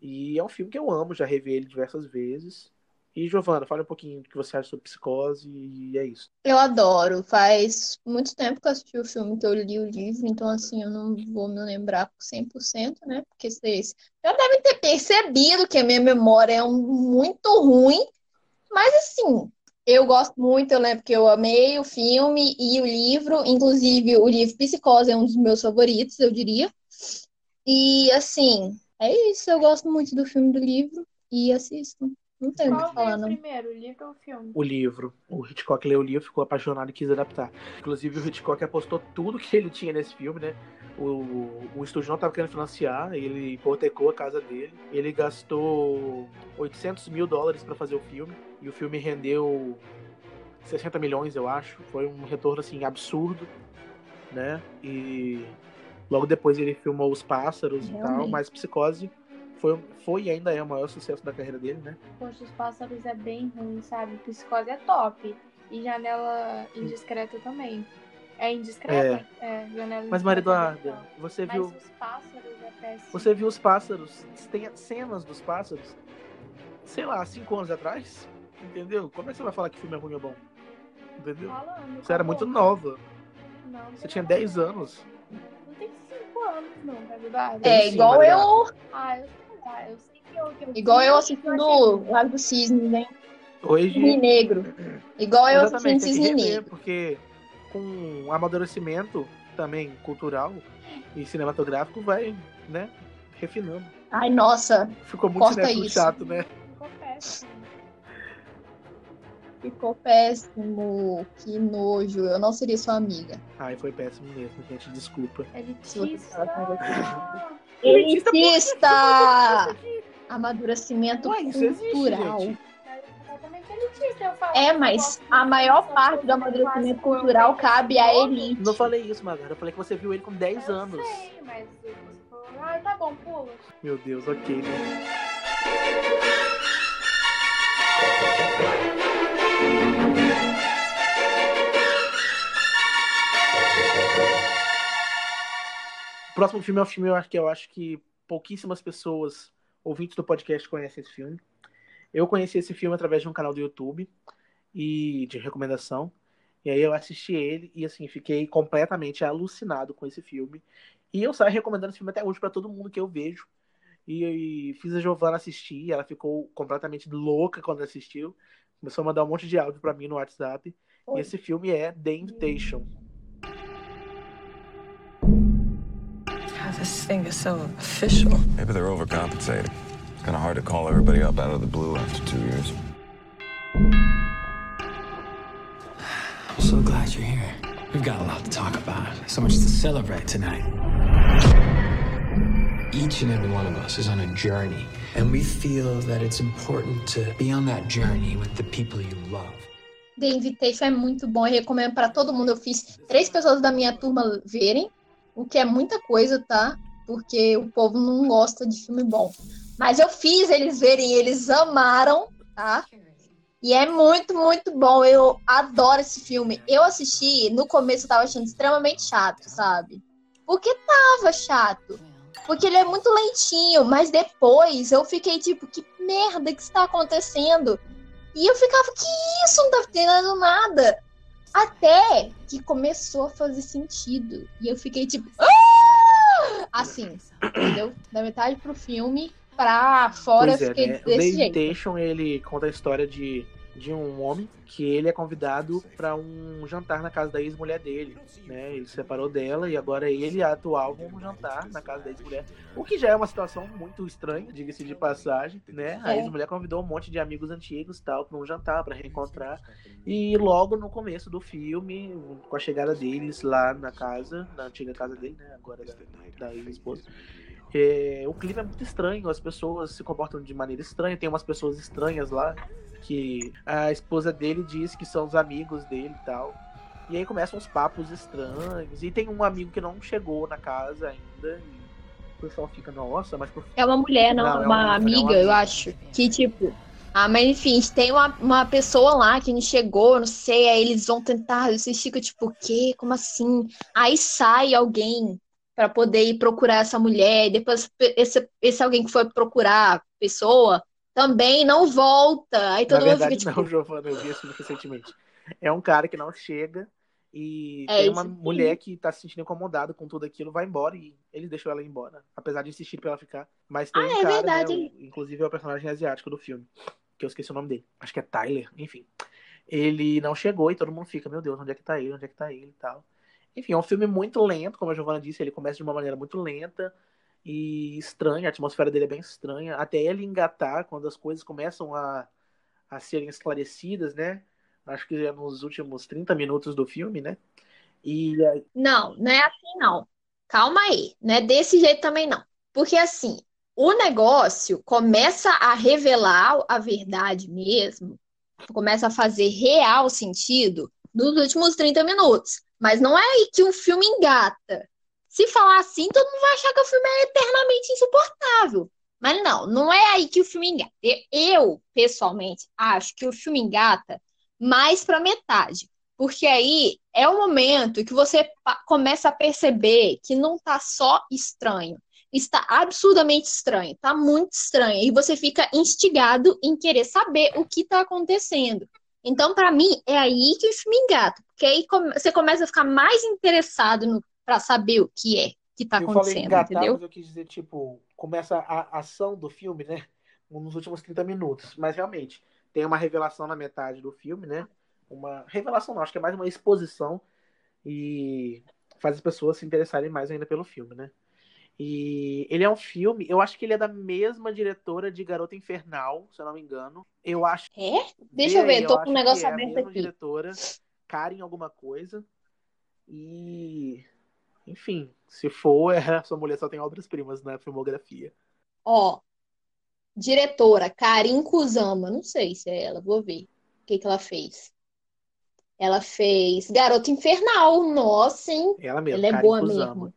E é um filme que eu amo, já revi ele diversas vezes. E Giovana, fala um pouquinho do que você acha sobre Psicose e é isso. Eu adoro. Faz muito tempo que eu assisti o filme, que eu li o livro, então assim, eu não vou me lembrar 100%, né? Porque vocês já devem ter percebido que a minha memória é um- muito ruim. Mas assim, eu gosto muito, eu lembro que eu amei o filme e o livro, inclusive o livro Psicose é um dos meus favoritos, eu diria. E assim, é isso, eu gosto muito do filme do livro e assisto. Não tenho o que Qual falar, veio não. primeiro, o livro ou o filme? O livro. O Hitchcock leu o livro, ficou apaixonado e quis adaptar. Inclusive, o Hitchcock apostou tudo que ele tinha nesse filme, né? O, o estúdio não estava querendo financiar, ele hipotecou a casa dele. Ele gastou 800 mil dólares para fazer o filme. E o filme rendeu 60 milhões, eu acho. Foi um retorno, assim, absurdo, né? E Logo depois ele filmou Os Pássaros e tal, Realmente. mas Psicose foi, foi e ainda é o maior sucesso da carreira dele, né? Poxa, os pássaros é bem ruim, sabe? Psicose é top. E janela indiscreta também. É indiscreta? É, janela Mas Maria é Eduarda, bem top. você Mas viu, os pássaros é péssimo. você viu Os Pássaros? Tem cenas dos Pássaros, sei lá, cinco anos atrás? Entendeu? Como é que você vai falar que filme é ruim ou bom? Entendeu? Falando, Você era acabou. muito nova, Não, não você tinha nada 10 não. anos. Não tem 5 anos, não, Maria Eduarda. Tem É, sim, igual Maria eu, Ah, eu lá, eu sei que eu. Que eu igual eu eu assistindo achei- Lago do Cisne, né? Hoje, Cisne Negro. Igual eu assistindo Cisne rever, Negro. porque com o amadurecimento também cultural e cinematográfico vai, né, refinando. Ai, nossa, Ficou muito Corta isso. chato, né? Ficou péssimo. ficou péssimo. Que nojo. Eu não seria sua amiga. Ai, foi péssimo mesmo, gente, desculpa. Elitista. Elitista! Amadurecimento Ué, existe, cultural. falo. É, mas a maior parte do amadurecimento cultural cabe à elite. Não falei isso, Magara. Eu falei que você viu ele com 10 Eu anos. sei, mas você falou, ai, tá bom, pula. Meu Deus, ok, né? O próximo filme é um filme eu acho que eu acho que pouquíssimas pessoas, ouvintes do podcast, conhecem esse filme. Eu conheci esse filme através de um canal do YouTube e de recomendação. E aí eu assisti ele e assim fiquei completamente alucinado com esse filme. E eu saio recomendando esse filme até hoje para todo mundo que eu vejo. E, e fiz a Giovana assistir, ela ficou completamente louca quando assistiu. Começou a mandar um monte de áudio para mim no WhatsApp. E Oi. esse filme é The Invitation. This thing is so official. Maybe they're overcompensating. It's kind of hard to call everybody up out of the blue after two years. I'm so glad you're here. We've got a lot to talk about, so much to celebrate tonight. Each and every one of us is on a journey, and we feel that it's important to be on that journey with the people you love. The Invitation é muito bom, eu recomendo pra todo mundo. Eu fiz três pessoas da minha turma verem, o que é muita coisa, tá? Porque o povo não gosta de filme bom. Mas eu fiz eles verem, eles amaram, tá? E é muito, muito bom. Eu adoro esse filme. Eu assisti, no começo eu tava achando extremamente chato, sabe? Porque tava chato. Porque ele é muito lentinho, mas depois eu fiquei tipo, que merda que está acontecendo? E eu ficava, que isso? Não tá entendendo nada. Até que começou a fazer sentido. E eu fiquei tipo, "Ah!" assim, entendeu? Da metade pro filme pra fora Pois é, fiquei né? O The desse jeito. Invitation, ele conta a história de, de um homem que ele é convidado para um jantar na casa da ex-mulher dele, né? Ele se separou dela e agora ele e a atual vão jantar na casa da ex-mulher. O que já é uma situação muito estranha, diga-se de passagem, né? A É. ex-mulher convidou um monte de amigos antigos tal para um jantar, para reencontrar. E logo no começo do filme, com a chegada deles lá na casa, na antiga casa dele, né? Agora da, da ex-esposa. É, o clima é muito estranho, as pessoas se comportam de maneira estranha, tem umas pessoas estranhas lá que a esposa dele diz que são os amigos dele e tal. E aí começam uns papos estranhos. E tem um amigo que não chegou na casa ainda. E o pessoal fica, nossa, mas por É uma mulher, não, Não, é uma uma- é uma amiga, eu amiga. acho. Que tipo. Ah, mas enfim, tem uma, uma pessoa lá que não chegou, não sei, aí eles vão tentar, vocês ficam tipo, o quê? Como assim? Aí sai alguém pra poder ir procurar essa mulher, e depois esse, esse alguém que foi procurar a pessoa também não volta. Aí todo Na mundo verdade, fica tipo, não, Giovana, eu vi filme recentemente. É um cara que não chega e É tem isso uma mulher que tá se sentindo incomodada com tudo aquilo, vai embora e ele deixou ela ir embora, apesar de insistir pra ela ficar. Mas tem Ah, um é cara, verdade. né, o- inclusive é o personagem asiático do filme, que eu esqueci o nome dele. Acho que é Tyler, enfim. Ele não chegou e todo mundo fica, meu Deus, onde é que tá ele? Onde é que tá ele e tal. Enfim, é um filme muito lento, como a Giovanna disse, ele começa de uma maneira muito lenta e estranha, a atmosfera dele é bem estranha, até ele engatar quando as coisas começam a, a serem esclarecidas, né? Acho que é nos últimos 30 minutos do filme, né? E Não, não é assim não. Calma aí, não é desse jeito também não. Porque assim, o negócio começa a revelar a verdade mesmo, começa a fazer real sentido nos últimos 30 minutos. Mas não é aí que o filme engata. Se falar assim, todo mundo vai achar que o filme é eternamente insuportável. Mas não, não é aí que o filme engata. Eu, pessoalmente, acho que o filme engata mais para metade. Porque aí é o momento que você começa a perceber que não tá só estranho. Está absurdamente estranho, tá muito estranho. E você fica instigado em querer saber o que tá acontecendo. Então, para mim, é aí que o filme engata. Porque aí você começa a ficar mais interessado para saber o que é que tá eu acontecendo, falei engatar, entendeu? mas eu quis dizer, tipo, começa a ação do filme, né? Nos últimos 30 minutos. Mas realmente, tem uma revelação na metade do filme, né? Uma revelação não, acho que é mais uma exposição e faz as pessoas se interessarem mais ainda pelo filme, né? E ele é um filme, eu acho que ele é da mesma diretora de Garota Infernal, se eu não me engano. Eu acho. É? Deixa eu ver, Vê, tô com um negócio que é a aberto mesma aqui. diretora, Karen alguma coisa. E enfim, se for, a sua mulher só tem obras-primas na filmografia. Ó, diretora Karin Kusama, não sei se é ela, vou ver o que que ela fez. Ela fez Garota Infernal, nossa, hein? Ela mesma, Ela é Karen boa Kusama. mesmo.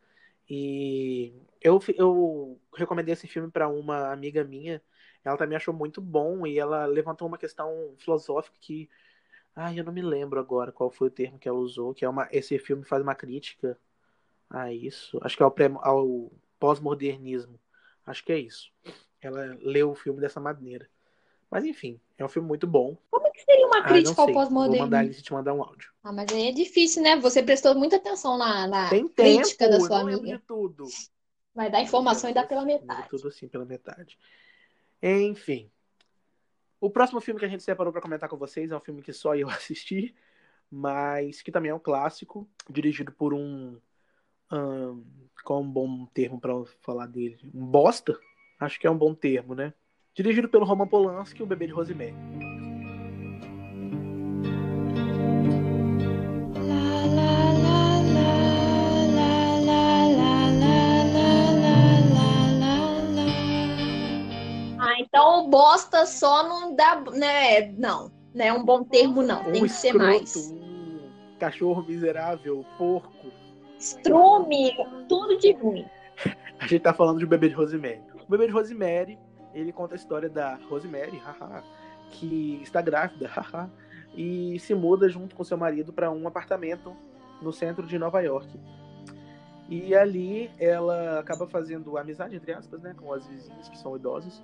E eu, eu recomendei esse filme para uma amiga minha. Ela também achou muito bom e ela levantou uma questão filosófica que, ai, eu não me lembro agora qual foi o termo que ela usou, que é uma, esse filme faz uma crítica a isso. Acho que é ao, pré- ao pós-modernismo. Acho que é isso. Ela leu o filme dessa maneira. Mas enfim, é um filme muito bom. Como é que seria uma Ah, crítica não ao sei. Vou mandar pós-modernismo? ele te mandar um áudio. Ah, mas aí é difícil, né? Você prestou muita atenção na, na Tem crítica tempo, da eu sua lembro amiga. de tudo. Vai dar informação e dá pela Lembro metade. Tudo assim pela metade. Enfim. O próximo filme que a gente separou para comentar com vocês é um filme que só eu assisti, mas que também é um clássico, dirigido por um. ahn, qual é um bom termo para falar dele? Um bosta? Acho que é um bom termo, né? Dirigido pelo Roman Polanski, o bebê de Rosemary. Bosta só não dá, né? Não, não é um bom termo, não. Tem um que ser escroto, mais. um cachorro miserável, porco. Estrume, tudo de ruim. A gente tá falando de Bebê de Rosemary. O Bebê de Rosemary, ele conta a história da Rosemary, haha, que está grávida, haha, e se muda junto com seu marido para um apartamento no centro de Nova York. E ali ela acaba fazendo amizade, entre aspas, né, com as vizinhas que são idosas.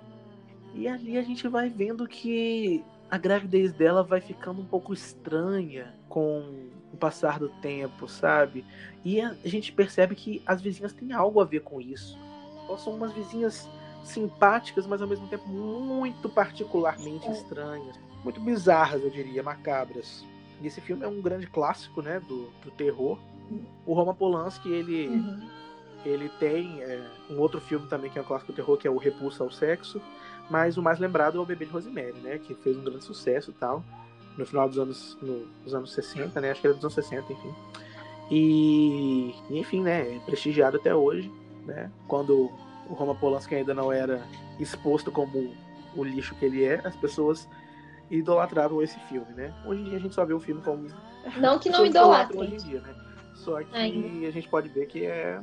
E ali a gente vai vendo que a gravidez dela vai ficando um pouco estranha com o passar do tempo, sabe? E a gente percebe que as vizinhas têm algo a ver com isso. Elas são umas vizinhas simpáticas, mas ao mesmo tempo muito particularmente estranhas. Muito bizarras, eu diria, macabras. E esse filme é um grande clássico, né, do, do terror. O Roman Polanski, ele, Uhum. ele tem é, um outro filme também que é um clássico do terror, que é o Repulsa ao Sexo. Mas o mais lembrado é o Bebê de Rosemary, né, que fez um grande sucesso e tal. No final dos anos, no- dos anos 60, né, acho que era dos anos 60, enfim. E, enfim, né, é prestigiado até hoje, né? Quando o Roma Polanski ainda não era exposto como o lixo que ele é, as pessoas idolatravam esse filme, né? Hoje em dia a gente só vê o filme como Não que não idolatrem. hoje em dia, né? Só que Ainda. a gente pode ver que é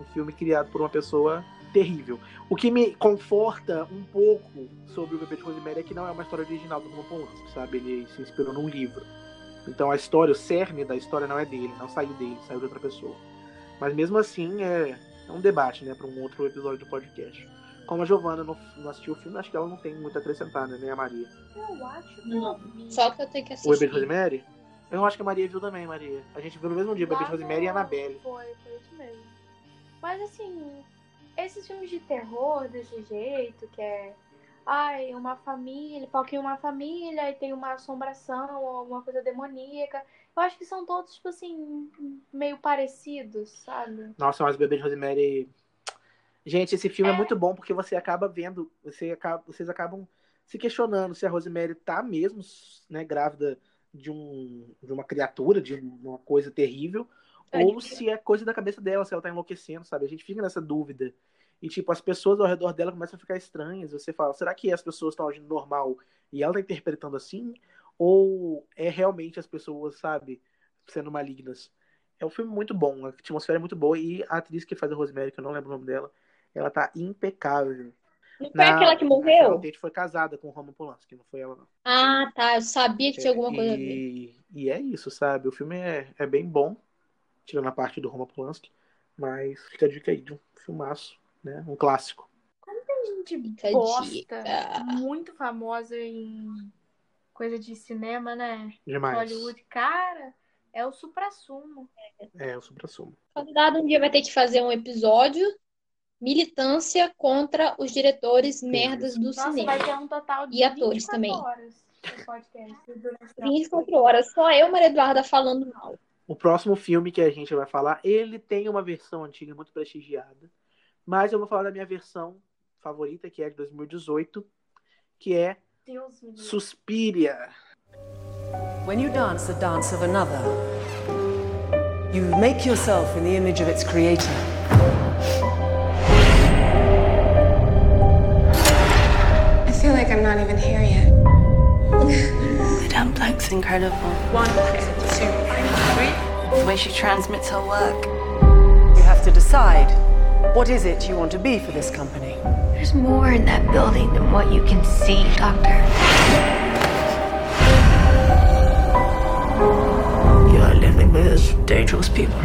um filme criado por uma pessoa terrível. O que me conforta um pouco sobre o Bebê de Rosemary é que não é uma história original do Roman Polanski, sabe? Ele se inspirou num livro. Então a história, o cerne da história não é dele, não saiu dele, saiu de outra pessoa. Mas mesmo assim é, é um debate, né, para um outro episódio do podcast. Como a Giovana não, não assistiu o filme, acho que ela não tem muito a acrescentar, né, nem a Maria. Eu acho que Não. Só que eu tenho que O Bebê de assistir. Rosemary? Eu acho que a Maria viu também, Maria. A gente viu no mesmo dia, Bebê de Rosemary e Annabelle. Foi, foi isso mesmo. Mas assim, esses filmes de terror desse jeito, que é. Ai, uma família, foca em uma família e tem uma assombração ou alguma coisa demoníaca. Eu acho que são todos, tipo assim, meio parecidos, sabe? Nossa, mas o Bebê de Rosemary. Gente, esse filme é muito bom porque você acaba vendo, você acaba, vocês acabam se questionando se a Rosemary tá mesmo, né, grávida de, um, de uma criatura, de uma coisa terrível, É, ou se é coisa da cabeça dela, se ela tá enlouquecendo, sabe? A gente fica nessa dúvida. E, tipo, as pessoas ao redor dela começam a ficar estranhas. Você fala, será que as pessoas estão agindo normal e ela tá interpretando assim? Ou é realmente as pessoas, sabe, sendo malignas? É um filme muito bom, a atmosfera é muito boa e a atriz que faz a Rosemary, que eu não lembro o nome dela, ela tá impecável. Não foi aquela que morreu? A Tate foi casada com o Roman Polanski, não foi ela não. Ah, tá. Eu sabia que tinha alguma coisa a ver. E, e é isso, sabe? O filme é, é bem bom, tirando a parte do Roman Polanski, mas fica a dica aí de um filmaço, né? Um clássico. Gente Fica a bosta. Muito famosa em coisa de cinema, né? Demais. Hollywood. Cara, é o supra-sumo. É, o supra-sumo. O convidado um dia vai ter que fazer um episódio militância contra os diretores merdas do Nossa, cinema. vai ter um total de E atores 24 também. horas de podcast. durante a- 24 horas, só eu, Maria Eduarda, falando mal. O próximo filme que a gente vai falar, ele tem uma versão antiga muito prestigiada, mas eu vou falar da minha versão favorita, que é de 2018, que é Deus. Suspiria. When you dance the dance of another, you make yourself in the image of its creator. I feel like I'm not even here yet. Madame Blank's incredible. One. The way she transmits her work. You have to decide what is it you want to be for this company. There's more in that building than what you can see, Doctor. You are living with dangerous people.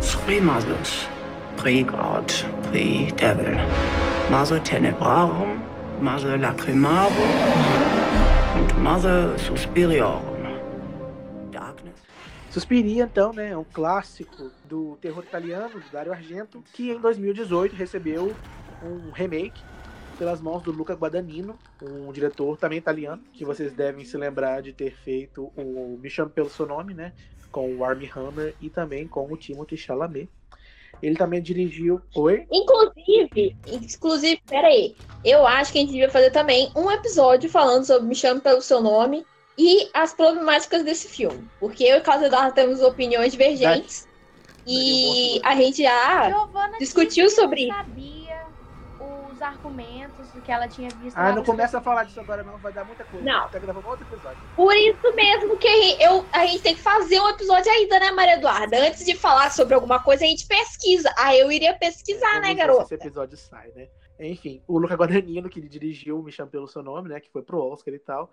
Three mothers, pre-God, pre-devil. Mother Tenebrarum, Mother Lacrimarum, und Mother Suspiriorum. Suspiria, então, né, é um clássico do terror italiano, do Dario Argento, que em 2018 recebeu um remake pelas mãos do Luca Guadagnino, um diretor também italiano, que vocês devem se lembrar de ter feito o Me Chame Pelo Seu Nome, né, com o Armie Hammer e também com o Timothée Chalamet. Ele também dirigiu... Oi? Inclusive, inclusive, peraí, eu acho que a gente devia fazer também um episódio falando sobre Me Chame Pelo Seu Nome e as problemáticas desse filme. Porque eu e o Eduardo temos opiniões divergentes. E a gente já Giovanna discutiu sobre os argumentos do que ela tinha visto. Ah, não começa a falar disso agora não, vai dar muita coisa. Não. Tá gravando outro episódio. Por isso mesmo que a gente, eu, a gente tem que fazer um episódio ainda, né, Maria Eduarda? Antes de falar sobre alguma coisa, a gente pesquisa. Ah, eu iria pesquisar, né, ver se garota? Esse episódio sai, né? Enfim, o Luca Guadagnino, que ele dirigiu Me Chame Pelo Seu Nome, né? Que foi pro Oscar e tal.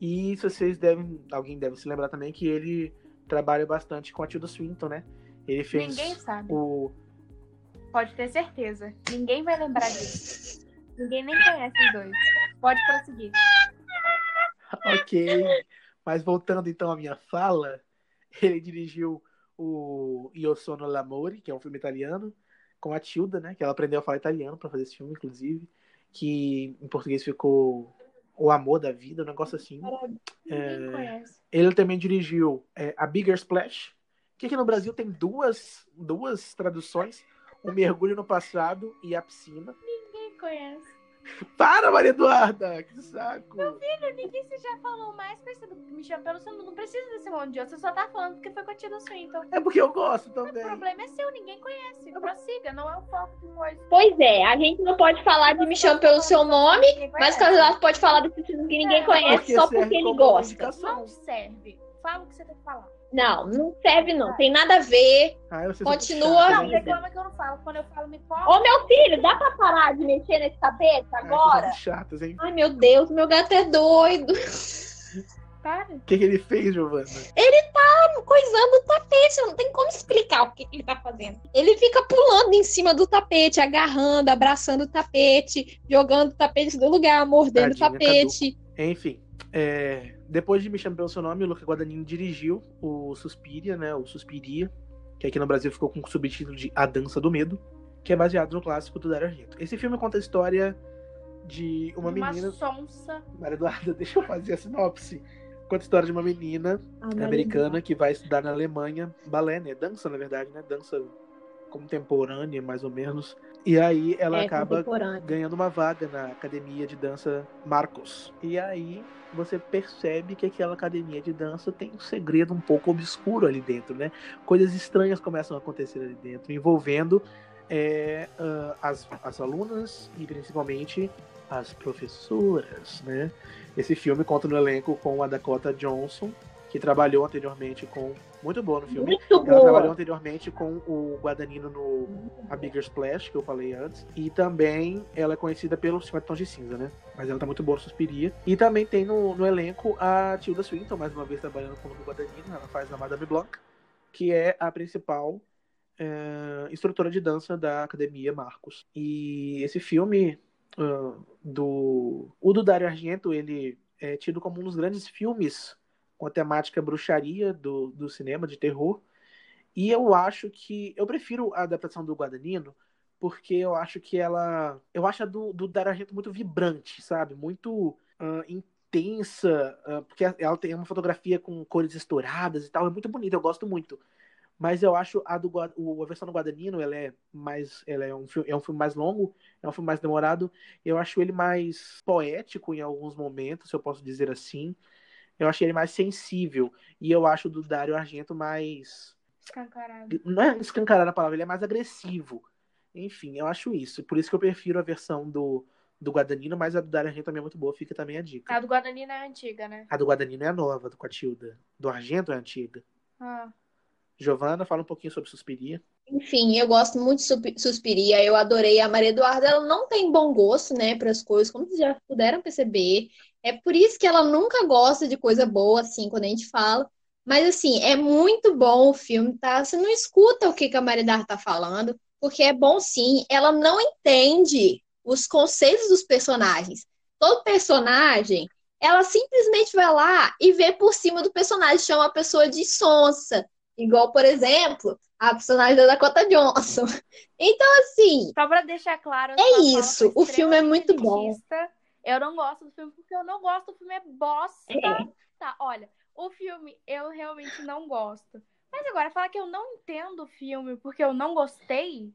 E se vocês devem, alguém deve se lembrar também que ele trabalha bastante com a Tilda Swinton, né? Ele fez Ninguém sabe. o... Pode ter certeza. Ninguém vai lembrar disso. Ninguém nem conhece os dois. Pode prosseguir. Ok. Mas voltando então à minha fala, ele dirigiu o Io Sono l'amore, que é um filme italiano, com a Tilda, né? Que ela aprendeu a falar italiano para fazer esse filme, inclusive. Que em português ficou O Amor da Vida, um negócio assim. Conhece. Ele também dirigiu é, A Bigger Splash, que aqui no Brasil tem duas, duas traduções: O Mergulho no Passado e A Piscina. Ninguém conhece. Para, Maria Eduarda! Que saco! Filho, ninguém você já falou mais coisa do Me Chama Pelo Seu Nome. Não precisa desse monte de outro. Você só tá falando porque foi com a Tia Swinton. É porque eu gosto O também. problema é seu, ninguém conhece. Prossiga, não é o foco do coisa. Pois é, a gente não pode falar de Me Chame Pelo Seu Nome, mas o Eduardo pode falar desse filme que ninguém É, conhece porque só porque ele gosta. indicação. Não serve. Fala o que você tem que falar. Não, não serve não, tem nada a ver. Ah, eu sei Continua Não, reclama que eu não falo. Quando eu falo, me Ô cobra. meu filho, dá pra parar de mexer nesse tapete Ah, vocês agora? chatos, hein? Ai meu Deus, meu gato é doido. Para. O que, que ele fez, Giovana? Coisando o tapete, não tem como explicar o que que ele tá fazendo. Ele fica pulando em cima do tapete, agarrando, abraçando o tapete, jogando o tapete do lugar, mordendo o Tadinha, tapete. Enfim, é, depois de Me Chame Pelo Seu Nome, o Luca Guadagnino dirigiu o Suspiria, né? O Suspiria, que aqui no Brasil ficou com o subtítulo de A Dança do Medo, que é baseado no clássico do Dario Argento. Esse filme conta a história de uma Uma menina... sonsa. Maria Eduarda, deixa eu fazer a sinopse. Conta a história de uma menina americana que vai estudar na Alemanha balé, né? Dança, na verdade, né? Dança contemporânea, mais ou menos. E aí ela É, acaba ganhando uma vaga na academia de dança Marcos. E aí você percebe que aquela academia de dança tem um segredo um pouco obscuro ali dentro, né? Coisas estranhas começam a acontecer ali dentro, envolvendo é uh, as, as alunas e principalmente as professoras, né? Esse filme conta no elenco com a Dakota Johnson, que trabalhou anteriormente com. Muito boa no filme. Muito Ela boa. trabalhou anteriormente com o Guadagnino no A Bigger Splash, que eu falei antes. E também ela é conhecida pelo 50 Tons de Cinza, né? Mas ela tá muito boa no Suspiria. E também tem no, no elenco a Tilda Swinton, mais uma vez trabalhando com o Guadagnino. Ela faz a Madame Blanc, que é a principal é, instrutora de dança da Academia Marcos. E esse filme uh, do o do Dario Argento, ele é tido como um dos grandes filmes com a temática bruxaria do, do cinema, de terror. E eu acho que. Eu prefiro a adaptação do Guadagnino, porque eu acho que ela. Eu acho a do, do Dario Argento muito vibrante, sabe? Muito uh, intensa, uh, porque ela tem uma fotografia com cores estouradas e tal. É muito bonita, eu gosto muito. Mas eu acho a, do, a versão do Guadagnino, ela é mais. Ela é um, é um filme mais longo, é um filme mais demorado. Eu acho ele mais poético em alguns momentos, se eu posso dizer assim. Eu achei ele mais sensível. E eu acho do Dario Argento mais. Escancarado. Não é escancarado a palavra, ele é mais agressivo. Enfim, eu acho isso. Por isso que eu prefiro a versão do, do Guadagnino, mas a do Dario Argento também é muito boa, fica também a dica. A do Guadagnino é antiga, né? A do Guadagnino é nova, do com a Tilda. Do Argento é antiga. Ah. Giovana, fala um pouquinho sobre Suspiria. Enfim, eu gosto muito de Suspiria. Eu adorei a Maria Eduarda. Ela não tem bom gosto, né, para as coisas, como vocês já puderam perceber. É por isso que ela nunca gosta de coisa boa, assim, quando a gente fala. Mas, assim, é muito bom o filme, tá? Você não escuta o que, que a Maria Eduarda tá falando, porque é bom sim. Ela não entende os conceitos dos personagens. Todo personagem, ela simplesmente vai lá e vê por cima do personagem, chama a pessoa de sonsa. Igual, por exemplo, a personagem da Dakota Johnson. Então, assim. Só pra deixar claro. É isso. O filme é muito bom. Eu não gosto do filme porque eu não gosto. O filme é bosta. É. Tá, olha. O filme eu realmente não gosto. Mas agora, falar que eu não entendo o filme porque eu não gostei,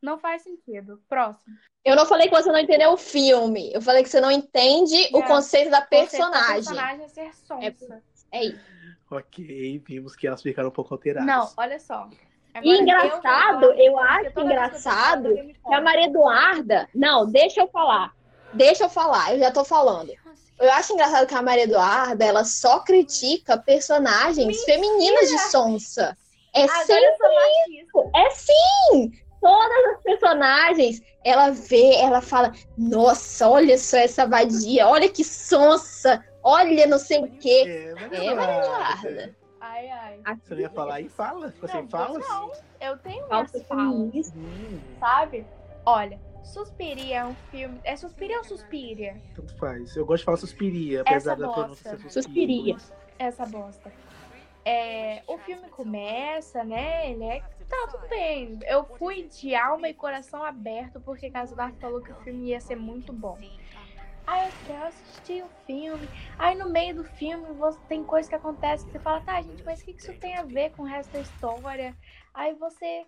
não faz sentido. Próximo. Eu não falei que você não entendeu o filme. Eu falei que você não entende é. o conceito da personagem. O personagem é ser sonsa. É, é isso. Ok, vimos que elas ficaram um pouco alteradas. Não, olha só. Agora, e engraçado, eu, eu acho engraçado que a Maria Eduarda. Não, deixa eu falar. Deixa eu falar, eu já tô falando. Eu acho engraçado que a Maria Eduarda, ela só critica personagens Mentira. femininas de sonsa. É Agora sempre isso. É sim! Todas as personagens, ela vê, ela fala: Nossa, olha só essa vadia, olha que sonsa, olha não sei o quê. É, é Maria Eduarda. Ai, ai. Você ia falar e fala. Você não, fala? Não, eu tenho Falta minhas falas, Hum, sabe? Olha, Suspiria é um filme. É Suspiria ou Suspiria? tanto faz. Eu gosto de falar Suspiria, apesar Essa da bosta. pronúncia ser Suspiria. Essa bosta. É, o filme começa, né? Ele é. Tá, tudo bem. Eu fui de alma e coração aberto, porque Casudar falou que o filme ia ser muito bom. Aí eu quero assistir o filme. Aí no meio do filme você tem coisa que acontece que você fala, tá, gente, mas o que isso tem a ver com o resto da história? Aí você.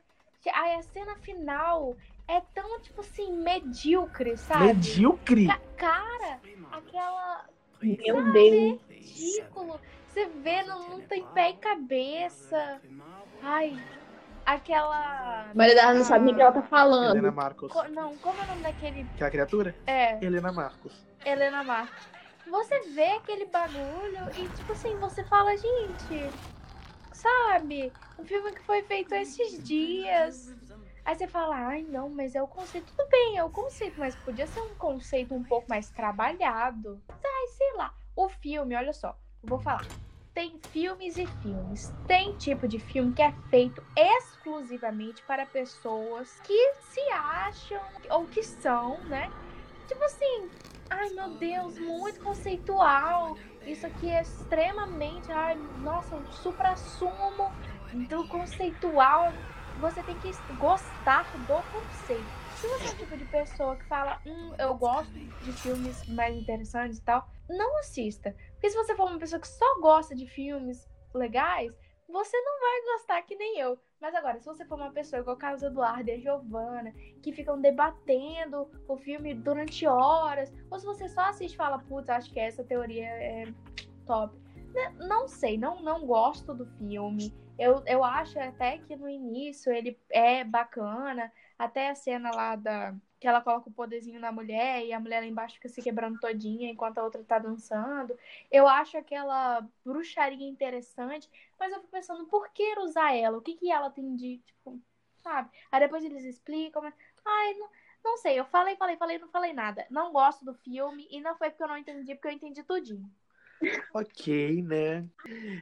Aí a cena final é tão, tipo assim, medíocre, sabe? Medíocre? Ca- Cara, aquela. Meu sabe, Deus. ridículo. Você vê, não, não tem pé e cabeça. Ai, aquela. Maria Eduarda não sabe nem o que ela tá falando. Helena Marcos. Co- Não, como é o nome daquele. Aquela criatura? É, Helena Marcos. Helena Marcos. Você vê aquele bagulho e, tipo assim, você fala, gente, sabe? Um filme que foi feito esses dias. Aí você fala, ai não, mas é o conceito. Tudo bem, é o conceito, mas podia ser um conceito um pouco mais trabalhado. Ai, sei lá. O filme, olha só, eu vou falar. Tem filmes e filmes. Tem tipo de filme que é feito exclusivamente para pessoas que se acham ou que são, né? Tipo assim, ai meu Deus, muito conceitual. Isso aqui é extremamente, ai, nossa, um supra-sumo do conceitual. Você tem que gostar do conceito. Se você é o tipo de pessoa que fala, hum, eu gosto de filmes mais interessantes e tal, não assista. Porque se você for uma pessoa que só gosta de filmes legais, você não vai gostar que nem eu. Mas agora, se você for uma pessoa igual o Carlos Eduardo e a Giovana, que ficam debatendo o filme durante horas, ou se você só assiste e fala, putz, acho que essa teoria é top. N- Não sei, não, não gosto do filme. Eu, eu acho até que no início ele é bacana. Até a cena lá da. Que ela coloca o poderzinho na mulher e a mulher lá embaixo fica se quebrando todinha enquanto a outra tá dançando. Eu acho aquela bruxaria interessante, mas eu fico pensando, por que usar ela? O que, que ela tem de, tipo, sabe? Aí depois eles explicam, mas. Ai, não, não sei, eu falei, falei, falei, não falei nada. Não gosto do filme e não foi porque eu não entendi, porque eu entendi tudinho. Ok, né?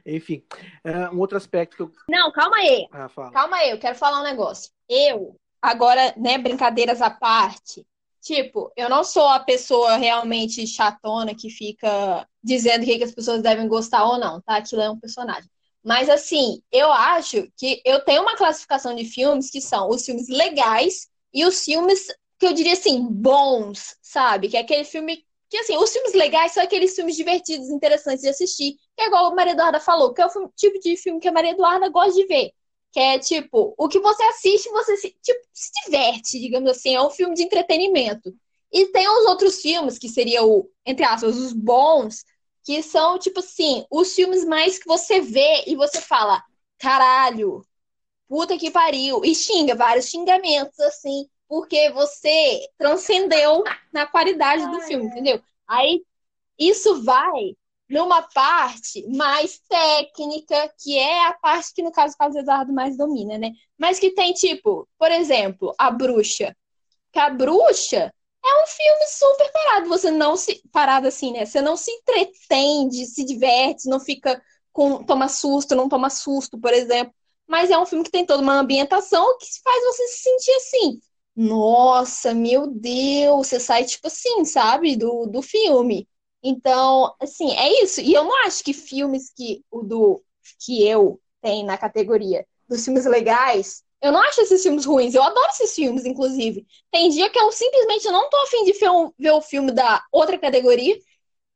Enfim, é, um outro aspecto que eu. Não, calma aí. Ah, fala. Calma aí, eu quero falar um negócio. Eu, agora, né, brincadeiras à parte, tipo, eu não sou a pessoa realmente chatona que fica dizendo o que que as pessoas devem gostar ou não, tá? Aquilo é um personagem. Mas, assim, eu acho que eu tenho uma classificação de filmes que são os filmes legais e os filmes que eu diria assim, bons, sabe? Que é aquele filme que, assim, os filmes legais são aqueles filmes divertidos, interessantes de assistir, que é igual a Maria Eduarda falou, que é o filme- tipo de filme que a Maria Eduarda gosta de ver. Que é tipo, o que você assiste, você se, tipo, se diverte, digamos assim, é um filme de entretenimento. E tem os outros filmes, que seria o, entre aspas, os bons, que são, tipo assim, os filmes mais que você vê e você fala, caralho, puta que pariu, e xinga vários xingamentos, assim, porque você transcendeu na qualidade do filme, entendeu? Aí isso vai numa parte mais técnica, que é a parte que, no caso, o Carlos Eduardo mais domina, né? Mas que tem, tipo, por exemplo, A Bruxa. Que A Bruxa é um filme super parado. Você não se. Parado assim, né? Você não se entretende, se diverte, não fica com. Toma susto, não toma susto, por exemplo. Mas é um filme que tem toda uma ambientação que faz você se sentir assim. Nossa, meu Deus, você sai tipo assim, sabe? Do, do filme. Então, assim, é isso. E eu não acho que filmes que o do que eu tenho na categoria dos filmes legais, eu não acho esses filmes ruins. Eu adoro esses filmes, inclusive. Tem dia que eu simplesmente não tô afim de ver, o filme da outra categoria.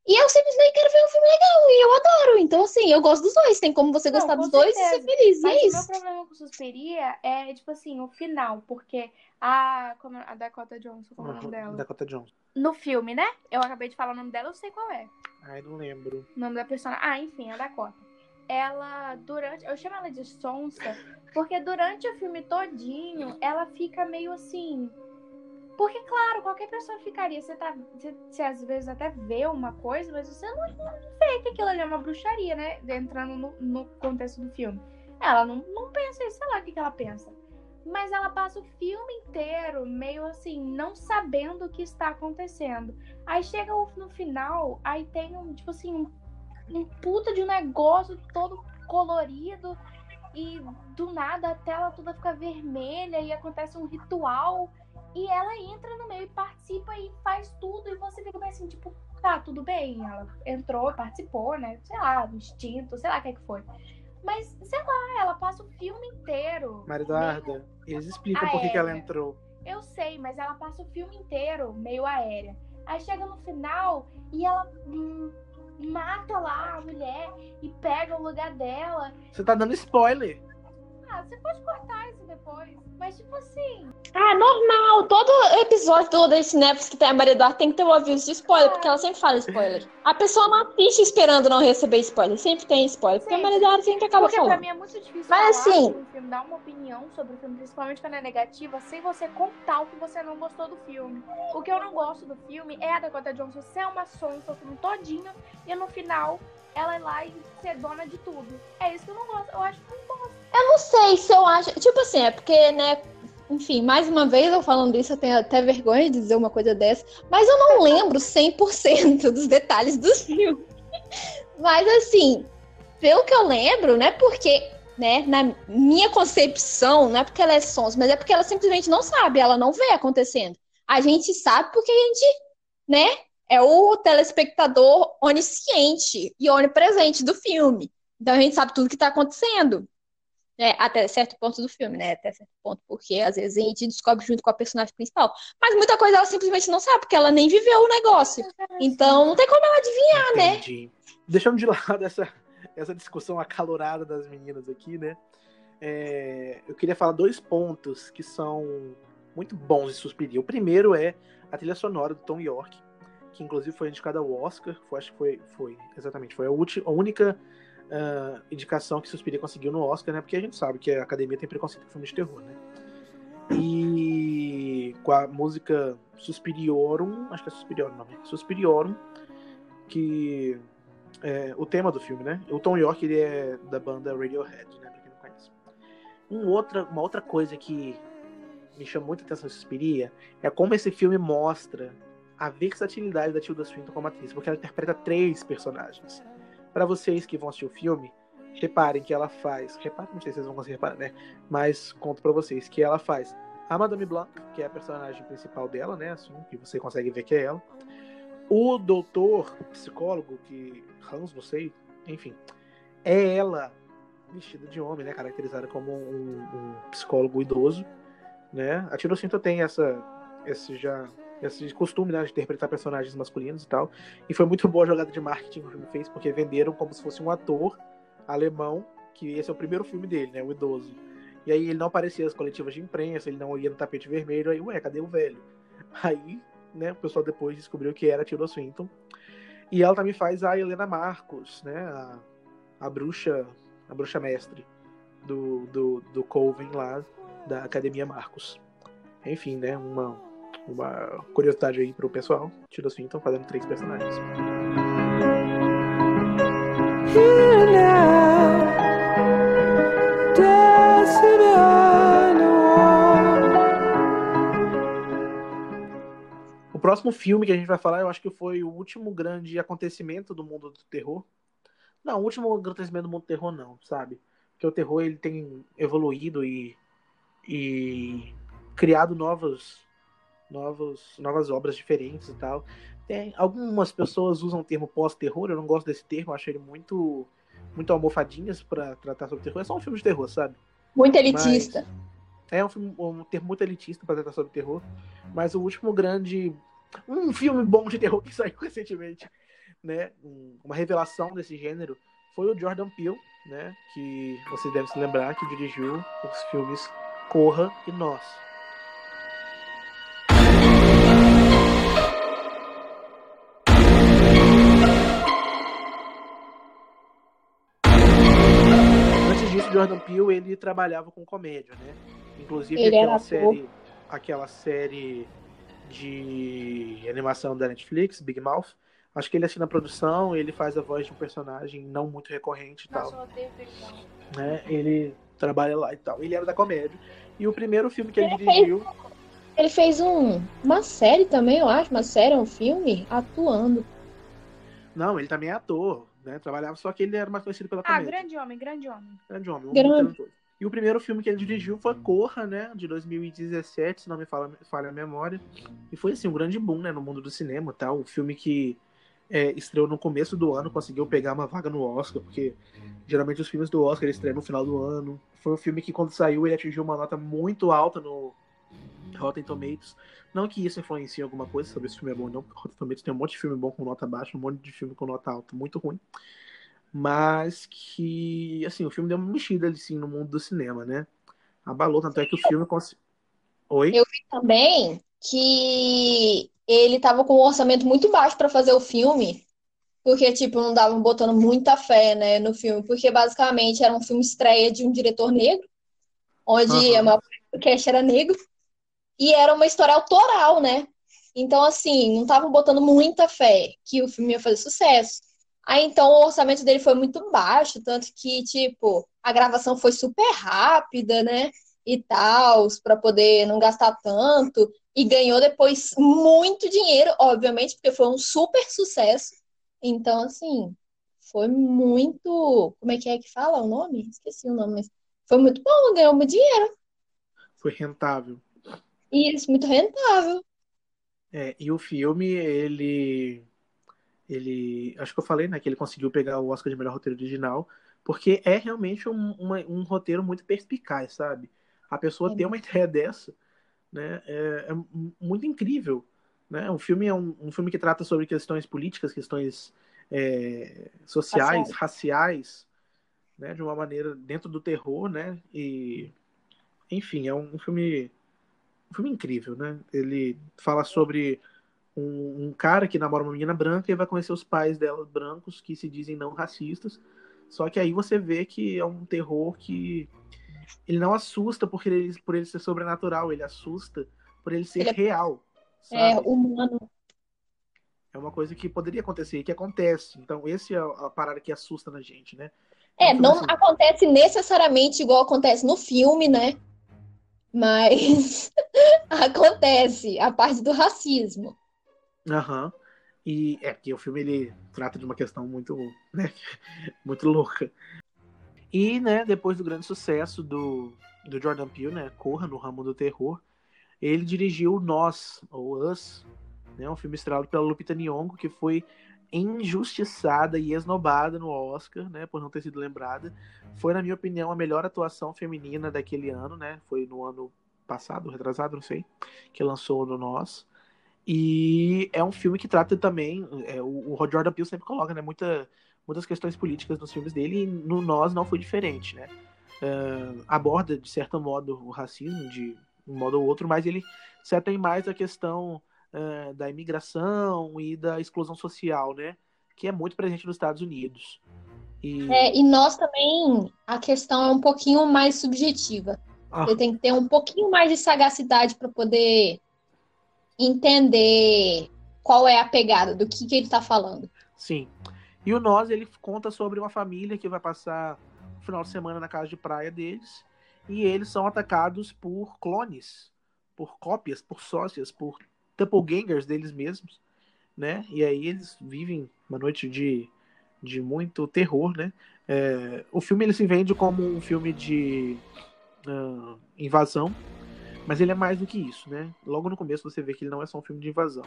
E eu simplesmente quero ver um filme legal. E eu adoro. Então, assim, eu gosto dos dois. Tem como você Não, gostar com dos dois e ser certeza. feliz. E Mas é o meu isso. problema com Suspiria é, tipo assim, o final, porque a, como, a Dakota Johnson, como é o nome dela? Dakota Johnson. No filme, né? Eu acabei de falar o nome dela, eu sei qual é. Ai, não lembro. O nome da personagem. Ah, enfim, a Dakota. Ela, durante. Eu chamo ela de sonsa, porque durante o filme todinho, ela fica meio assim. Porque, claro, qualquer pessoa ficaria. Você, tá, você, você às vezes até vê uma coisa, mas você não, não vê que aquilo ali é uma bruxaria, né? Entrando no, no contexto do filme. Ela não, não pensa isso, sei lá o que, que ela pensa. Mas ela passa o filme inteiro meio assim, não sabendo o que está acontecendo. Aí chega no final, aí tem um, tipo assim, um, um puta de um negócio todo colorido. E do nada a tela toda fica vermelha e acontece um ritual. E ela entra no meio e participa e faz tudo. E você fica bem assim, tipo, tá, tudo bem. Ela entrou, participou, né? Sei lá, instinto, sei lá o que, é que foi. Mas, sei lá, ela passa o filme inteiro. Maria Eduarda, eles explicam por que, ela entrou. Eu sei, mas ela passa o filme inteiro meio aérea. Aí chega no final e ela hum, mata lá a mulher e pega o lugar dela. Você tá dando spoiler. Ah, você pode cortar isso depois. Mas, tipo assim. Ah, normal. Todo episódio do desse Netflix que tem a Maria Eduarda tem que ter um aviso de spoiler, porque ela sempre fala spoiler. A pessoa não assiste esperando não receber spoiler. Sempre tem spoiler, porque a Maria Eduarda sempre acaba Porque pra falando. mim é muito difícil Mas, falar assim- um filme, dar uma opinião sobre o filme, principalmente quando é negativa, sem você contar o que você não gostou do filme. O que eu não gosto do filme é a Dakota Johnson ser uma sonsa o filme todinho e no final ela ir lá e ser dona de tudo. É isso que eu não gosto. Eu acho que não gosto. Eu não sei se eu acho. Tipo assim, é porque, né? Enfim, mais uma vez eu falando isso, eu tenho até vergonha de dizer uma coisa dessa, mas eu não lembro 100% dos detalhes do filme. Mas assim, pelo que eu lembro, não é porque, né, na minha concepção, não é porque ela é sons, mas é porque ela simplesmente não sabe, ela não vê acontecendo. A gente sabe porque a gente, né, é o telespectador onisciente e onipresente do filme. Então a gente sabe tudo que tá acontecendo. É, até certo ponto do filme, né? Até certo ponto, porque às vezes a gente descobre junto com a personagem principal. Mas muita coisa ela simplesmente não sabe, porque ela nem viveu o negócio. Então não tem como ela adivinhar, né? Entendi. Deixando de lado essa, essa discussão acalorada das meninas aqui, né? É, eu queria falar dois pontos que são muito bons de Suspiria. O primeiro é a trilha sonora do Tom York, que inclusive foi indicada ao Oscar. Foi, acho que foi, foi exatamente, foi a, última, a única uh, indicação que Suspiria conseguiu no Oscar, né? Porque a gente sabe que a academia tem preconceito com filmes de terror, né? E com a música Suspiriorum, acho que é Suspiriorum o nome, Suspiriorum, que é o tema do filme, né? O Tom York ele é da banda Radiohead, né? Pra quem não conhece. Um outra, uma outra coisa que me chama muita atenção Suspiria é como esse filme mostra a versatilidade da Tilda Swinton como atriz, porque ela interpreta três personagens. Para vocês que vão assistir o filme, reparem que ela faz. Reparem, não sei se vocês vão conseguir reparar, né? Mas conto para vocês que ela faz a Madame Blanc, que é a personagem principal dela, né? Assim, que você consegue ver que é ela. O doutor psicólogo, que Hans, não sei, enfim, é ela vestida de homem, né? Caracterizada como um, um psicólogo idoso, né? A Tilda Swinton tem essa, esse já esse costume né, de interpretar personagens masculinos e tal. E foi muito boa a jogada de marketing que o filme fez, porque venderam como se fosse um ator alemão, que esse é o primeiro filme dele, né? O idoso. E aí ele não aparecia nas coletivas de imprensa, ele não ia no tapete vermelho, aí, ué, cadê o velho? Aí, né, o pessoal depois descobriu que era Tilda Swinton. E ela também faz a Helena Marcos, né? A, a bruxa, a bruxa mestre do, do, do Coven lá, da Academia Marcos. Enfim, né? Uma, uma curiosidade aí pro pessoal. Tilda Swinton fazendo três personagens. O próximo filme que a gente vai falar, eu acho que foi o último grande acontecimento do mundo do terror. Não, o último acontecimento do mundo do terror não, sabe? Porque o terror ele tem evoluído e, e criado novos novos, novas obras diferentes e tal. Tem, algumas pessoas usam o termo pós-terror, eu não gosto desse termo, acho ele muito muito almofadinhas para tratar sobre terror. É só um filme de terror, sabe? Muito elitista. Mas é um, filme, um termo muito elitista para tratar sobre terror. Mas o último grande. Um filme bom de terror que saiu recentemente, né? Uma revelação desse gênero foi o Jordan Peele, né? Que você deve se lembrar que dirigiu os filmes Corra e Nós. Jordan Peele ele trabalhava com comédia, né? Inclusive ele aquela série, aquela série de animação da Netflix, Big Mouth. Acho que ele assina a produção, ele faz a voz de um personagem não muito recorrente e tal. Né? Ele trabalha lá e tal. Ele era da comédia. E o primeiro filme que ele, ele dirigiu. Fez, ele fez um, uma série também, eu acho, uma série, um filme, atuando. Não, ele também é ator né? Trabalhava, só que ele era mais conhecido pela ah, comédia. Ah, grande homem, grande homem. Grande homem, um grande. E o primeiro filme que ele dirigiu foi Corra, né? De 2017, se não me falha, falha a memória. E foi, assim, um grande boom, né? No mundo do cinema tal. Tá? Um filme que é, estreou no começo do ano, conseguiu pegar uma vaga no Oscar, porque geralmente os filmes do Oscar estreiam no final do ano. Foi um filme que, quando saiu, ele atingiu uma nota muito alta no Rotten Tomatoes. Não que isso influencie alguma coisa sobre esse filme é bom, não, porque Rotten Tomatoes tem um monte de filme bom com nota baixa, um monte de filme com nota alta, muito ruim. Mas que, assim, o filme deu uma mexida ali, sim, no mundo do cinema, né? Abalou, tanto é que o filme... Cons... Oi? Eu vi também que ele tava com um orçamento muito baixo para fazer o filme, porque, tipo, não davam botando muita fé, né, no filme, porque basicamente era um filme estreia de um diretor negro, onde uhum. a maior parte do cast era negro, e era uma história autoral, né? Então, assim, não estavam botando muita fé que o filme ia fazer sucesso. Aí, então, o orçamento dele foi muito baixo, tanto que, tipo, a gravação foi super rápida, né? E tal, para poder não gastar tanto. E ganhou depois muito dinheiro, obviamente, porque foi um super sucesso. Então, assim, foi muito. Como é que é que fala o nome? Esqueci o nome, mas foi muito bom, ganhou muito dinheiro. Foi rentável. Isso, muito rentável. É, e o filme, ele. Ele. Acho que eu falei, né? Que ele conseguiu pegar o Oscar de melhor roteiro original. Porque é realmente um, uma, um roteiro muito perspicaz, sabe? A pessoa é. ter uma ideia dessa, né? É, é muito incrível. Né? O filme é um, um, filme que trata sobre questões políticas, questões é, sociais, Racial. raciais, né? De uma maneira dentro do terror, né? E enfim, é um filme um filme incrível, né? Ele fala sobre um, um cara que namora uma menina branca e vai conhecer os pais dela brancos que se dizem não racistas. Só que aí você vê que é um terror que ele não assusta porque ele, por ele ser sobrenatural, ele assusta por ele ser Ele é- real. É sabe? humano. É uma coisa que poderia acontecer e que acontece. Então, esse é a parada que assusta na gente, né? É, Então, não assim, acontece necessariamente igual acontece no filme, né? Mas acontece a parte do racismo. Aham. E é que o filme ele trata de uma questão muito, né, muito louca. E, né, depois do grande sucesso do, do Jordan Peele, né, Corra no ramo do terror, ele dirigiu Nós, ou Us, né, um filme estrelado pela Lupita Nyong'o, que foi injustiçada e esnobada no Oscar, né, por não ter sido lembrada. Foi, na minha opinião, a melhor atuação feminina daquele ano, né? Foi no ano passado, retrasado, não sei, que lançou no Nós. E é um filme que trata também, é, o, o Jordan Peele sempre coloca, né, muita, muitas questões políticas nos filmes dele, e no Nós não foi diferente, né? Ah, aborda, de certo modo, o racismo, de um modo ou outro, mas ele se atém mais à questão ah, da imigração e da exclusão social, né? Que é muito presente nos Estados Unidos. E, É, e nós também, a questão é um pouquinho mais subjetiva. Ah, Você tem que ter um pouquinho mais de sagacidade para poder entender qual é a pegada, do que, que ele está falando. Sim. E o Nós, ele conta sobre uma família que vai passar o final de semana na casa de praia deles. E eles são atacados por clones, por cópias, por sócias, por doppelgangers deles mesmos, né? E aí eles vivem uma noite de, de muito terror, né? É, o filme ele se vende como um filme de ah, invasão, mas ele é mais do que isso, né? Logo no começo você vê que ele não é só um filme de invasão.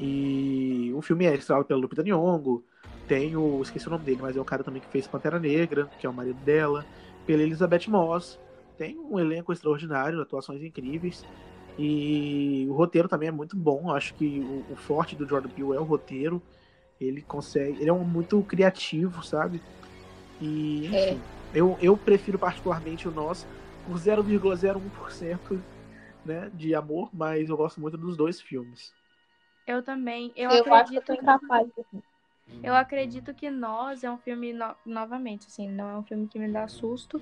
E o filme é estrelado pela Lupita Nyong'o, tem o, esqueci o nome dele, mas é o cara também que fez Pantera Negra, que é o marido dela, pela Elizabeth Moss. Tem um elenco extraordinário, atuações incríveis. E o roteiro também é muito bom. Acho que o, o forte do Jordan Peele é o roteiro. Ele consegue, ele é um muito criativo, sabe? E enfim, É. eu, eu prefiro particularmente o Nós por 0,01% né, de amor, mas eu gosto muito dos dois filmes. Eu também. Eu, Eu, acho que eu acredito incapaz. Eu acredito que Nós é um filme, no- novamente, assim, não é um filme que me dá susto,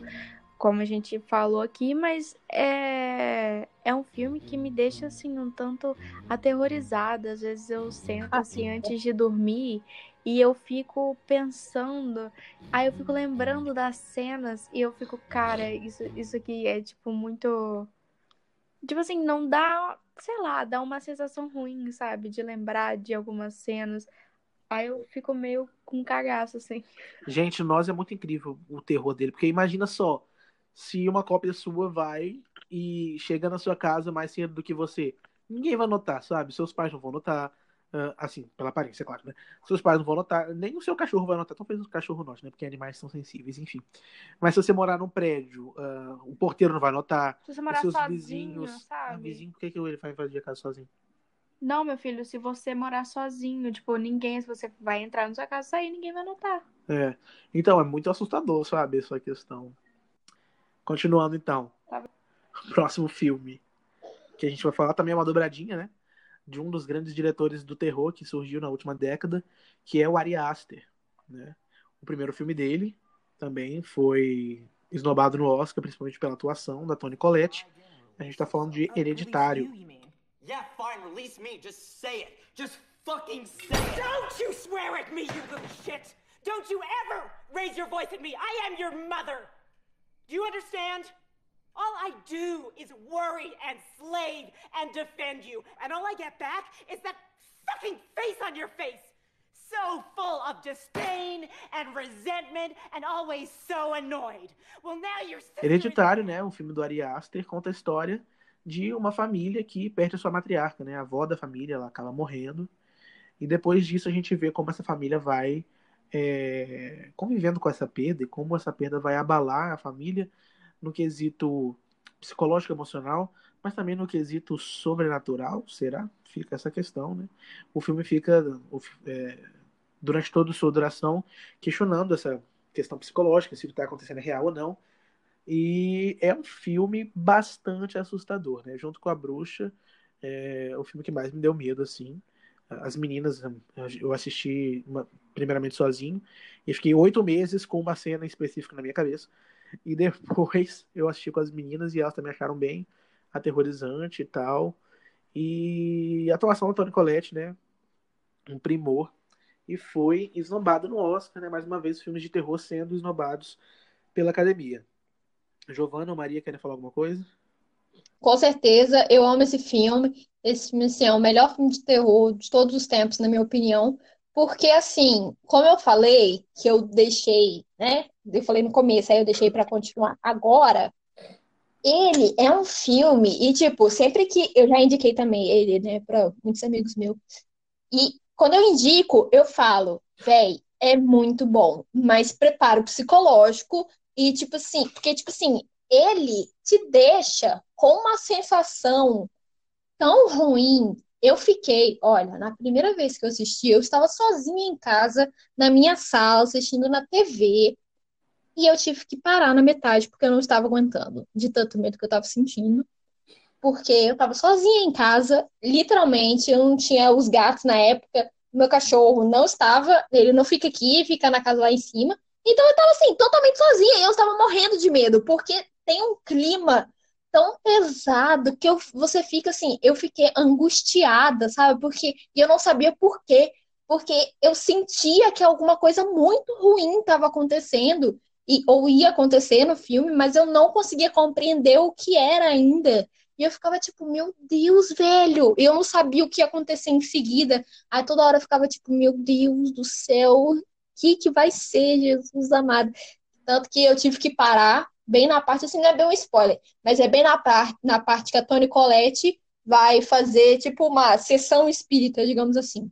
como a gente falou aqui, mas é, é um filme que me deixa, assim, um tanto aterrorizada. Às vezes eu sento, Ah, assim, sim. antes de dormir e eu fico pensando, aí eu fico lembrando das cenas e eu fico, cara, isso, isso aqui é, tipo, muito. Tipo assim, não dá, sei lá, dá uma sensação ruim, sabe? De lembrar de algumas cenas. Aí eu fico meio com cagaço, assim. Gente, Nós é muito incrível o terror dele, porque imagina só, se uma cópia sua vai e chega na sua casa mais cedo do que você, ninguém vai notar, sabe? Seus pais não vão notar, ah, assim, pela aparência, claro, né? Seus pais não vão notar, nem o seu cachorro vai notar, talvez o cachorro note, né? Porque animais são sensíveis, enfim. Mas se você morar num prédio, ah, o porteiro não vai notar, Se você morar seus sozinho, vizinhos, ah, sabe? vizinho, por que, que ele vai invadir a casa sozinho? Não, meu filho, se você morar sozinho, tipo, ninguém, se você vai entrar na sua casa e sair, ninguém vai notar. É. Então, é muito assustador, sabe, essa questão. Continuando, então. Tá. Próximo filme. Que a gente vai falar também é uma dobradinha, né? De um dos grandes diretores do terror que surgiu na última década, que é o Ari Aster, né? O primeiro filme dele também foi esnobado no Oscar, principalmente pela atuação da Toni Collette. A gente tá falando de Hereditário. Yeah, fine, release me. Just say it. Just fucking say it. Don't you swear at me, you little shit! Don't you ever raise your voice at me. I am your mother. Do you understand? All I do is worry and slave and defend you. And all I get back is that fucking face on your face. So full of disdain and resentment and always so annoyed. Well, now your sister is- Hereditário, né? Um filme do Ari Aster conta a história de uma família que perde a sua matriarca, né? A avó da família, ela acaba morrendo. E depois disso a gente vê como essa família vai é, convivendo com essa perda e como essa perda vai abalar a família no quesito psicológico emocional, mas também no quesito sobrenatural, será? Fica essa questão, né? O filme fica é, durante toda a sua duração questionando essa questão psicológica, se o que está acontecendo é real ou não. E é um filme bastante assustador, né? Junto com a bruxa, É o filme que mais me deu medo, assim. As meninas, eu assisti uma, primeiramente sozinho e fiquei oito meses com uma cena específica na minha cabeça. E depois eu assisti com as meninas e elas também acharam bem aterrorizante e tal. E a atuação do Tony Collette, né? Um primor. E foi esnobado no Oscar, né? Mais uma vez, filmes de terror sendo esnobados pela academia. Giovana ou Maria querem falar alguma coisa? Com certeza, eu amo esse filme. Esse filme assim, é o melhor filme de terror de todos os tempos, na minha opinião. Porque, assim, como eu falei, que eu deixei, né? Eu falei no começo, aí eu deixei para continuar agora. Ele é um filme, e, tipo, sempre que. Eu já indiquei também ele, né, para muitos amigos meus. E quando eu indico, eu falo, véi, é muito bom, mas preparo psicológico e, tipo assim, porque, tipo assim, ele te deixa com uma sensação tão ruim. Eu fiquei, olha, na primeira vez que eu assisti, eu estava sozinha em casa, na minha sala, assistindo na TV, e eu tive que parar na metade porque eu não estava aguentando, de tanto medo que eu estava sentindo. Porque eu estava sozinha em casa, literalmente, eu não tinha os gatos na época, meu cachorro não estava, ele não fica aqui, fica na casa lá em cima. Então eu estava assim, totalmente sozinha, e eu estava morrendo de medo, porque tem um clima tão pesado que eu, você fica assim, eu fiquei angustiada, sabe? Porque eu não sabia por quê. Porque eu sentia que alguma coisa muito ruim estava acontecendo, e, ou ia acontecer no filme, mas eu não conseguia compreender o que era ainda. E eu ficava tipo, meu Deus, velho! Eu não sabia o que ia acontecer em seguida. Aí toda hora eu ficava tipo, meu Deus do céu, o que, que vai ser, Jesus amado? Tanto que eu tive que parar bem na parte, assim, não é bem um spoiler, mas é bem na, par na parte que a Toni Collette vai fazer, tipo, uma sessão espírita, digamos assim.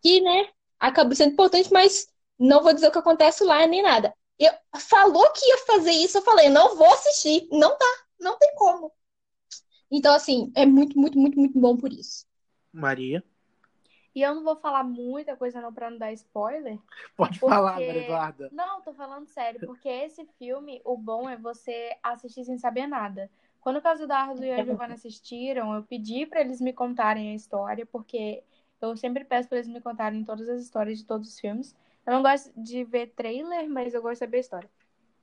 Que, né, acaba sendo importante, mas não vou dizer o que acontece lá nem nada. Eu, falou que ia fazer isso, eu falei, não vou assistir. Não dá, não tem como. Então, assim, é muito, muito, muito, muito bom por isso. Maria. E eu não vou falar muita coisa não pra não dar spoiler. Pode porque... falar, Eduarda. Não, tô falando sério, porque esse filme, o bom é você assistir sem saber nada. Quando o caso Eduardo e a Giovanna assistiram, eu pedi para eles me contarem a história, porque eu sempre peço para eles me contarem todas as histórias de todos os filmes. Eu não gosto de ver trailer, mas eu gosto de saber a história.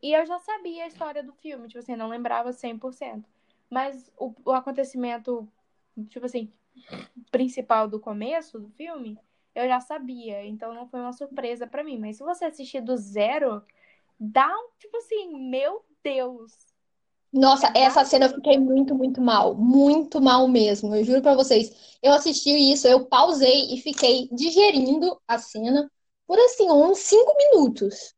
E eu já sabia a história do filme, tipo assim, não lembrava 100%. Mas o, o acontecimento, tipo assim, principal do começo do filme, eu já sabia, então não foi uma surpresa para mim. Mas se você assistir do zero, dá um tipo assim, meu Deus. Nossa, essa cena eu fiquei muito, muito mal. Muito mal mesmo. Eu juro para vocês. Eu assisti isso, eu pausei e fiquei digerindo a cena por assim, uns cinco minutos.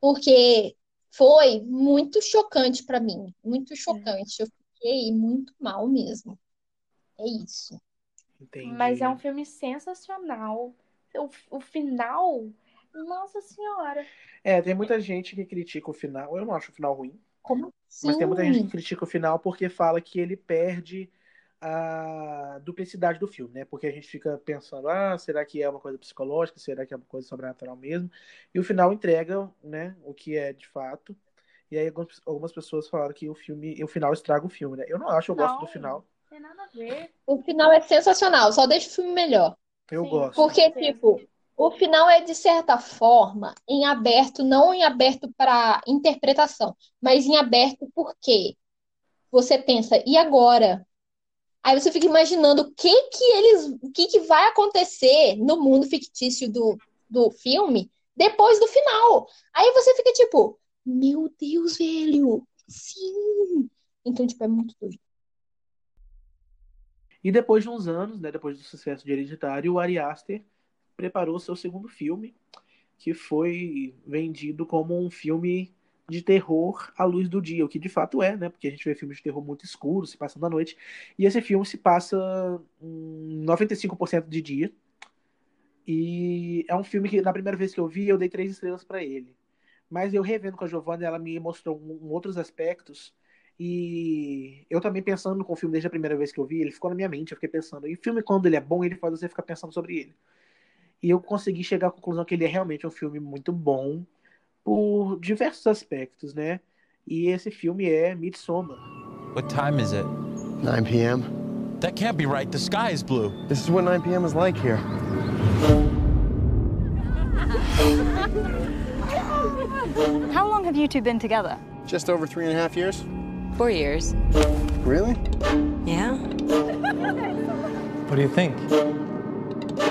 Porque foi muito chocante para mim. Muito chocante. Eu fiquei muito mal mesmo. É isso. Entendi. Mas é um filme sensacional. O, o final, nossa senhora. É, tem muita gente que critica o final. Eu não acho o final ruim. Como assim? Mas tem muita gente que critica o final porque fala que ele perde a duplicidade do filme, né? Porque a gente fica pensando, ah, será que é uma coisa psicológica? Será que é uma coisa sobrenatural mesmo? E o final entrega, né, o que é de fato. E aí algumas pessoas falaram que o filme, o final estraga o filme, né? Eu não acho, eu não, gosto do final. Tem nada a ver. O final é sensacional, só deixa o filme melhor. Eu Sim, gosto. Porque, tipo, o final é, de certa forma, em aberto, não em aberto para interpretação, mas em aberto porque você pensa, e agora? Aí você fica imaginando o que que eles, o que que vai acontecer no mundo fictício do, do filme depois do final. Aí você fica tipo, meu Deus, velho, sim. Então, tipo, é muito doido. E depois de uns anos, né, depois do sucesso de Hereditário, o Ari Aster preparou seu segundo filme, que foi vendido como um filme de terror à luz do dia, o que de fato é, né? Porque a gente vê filmes de terror muito escuros, se passando à noite, e esse filme se passa um 95% de dia. E é um filme que, na primeira vez que eu vi, eu dei três estrelas para ele. Mas eu revendo com a Giovanna, ela me mostrou um, outros aspectos e eu também pensando com o filme desde a primeira vez que eu vi, ele ficou na minha mente, eu fiquei pensando. E o filme, quando ele é bom, ele faz você ficar pensando sobre ele. E eu consegui chegar à conclusão que ele é realmente um filme muito bom por diversos aspectos, né? E esse filme é Midsommar. What time is it? 9 p.m. That can't be right. The sky is blue. This is what 9 p.m. is like here. How long have you two been together? Just over three and a half years. Four years. Really? Yeah. What do you think?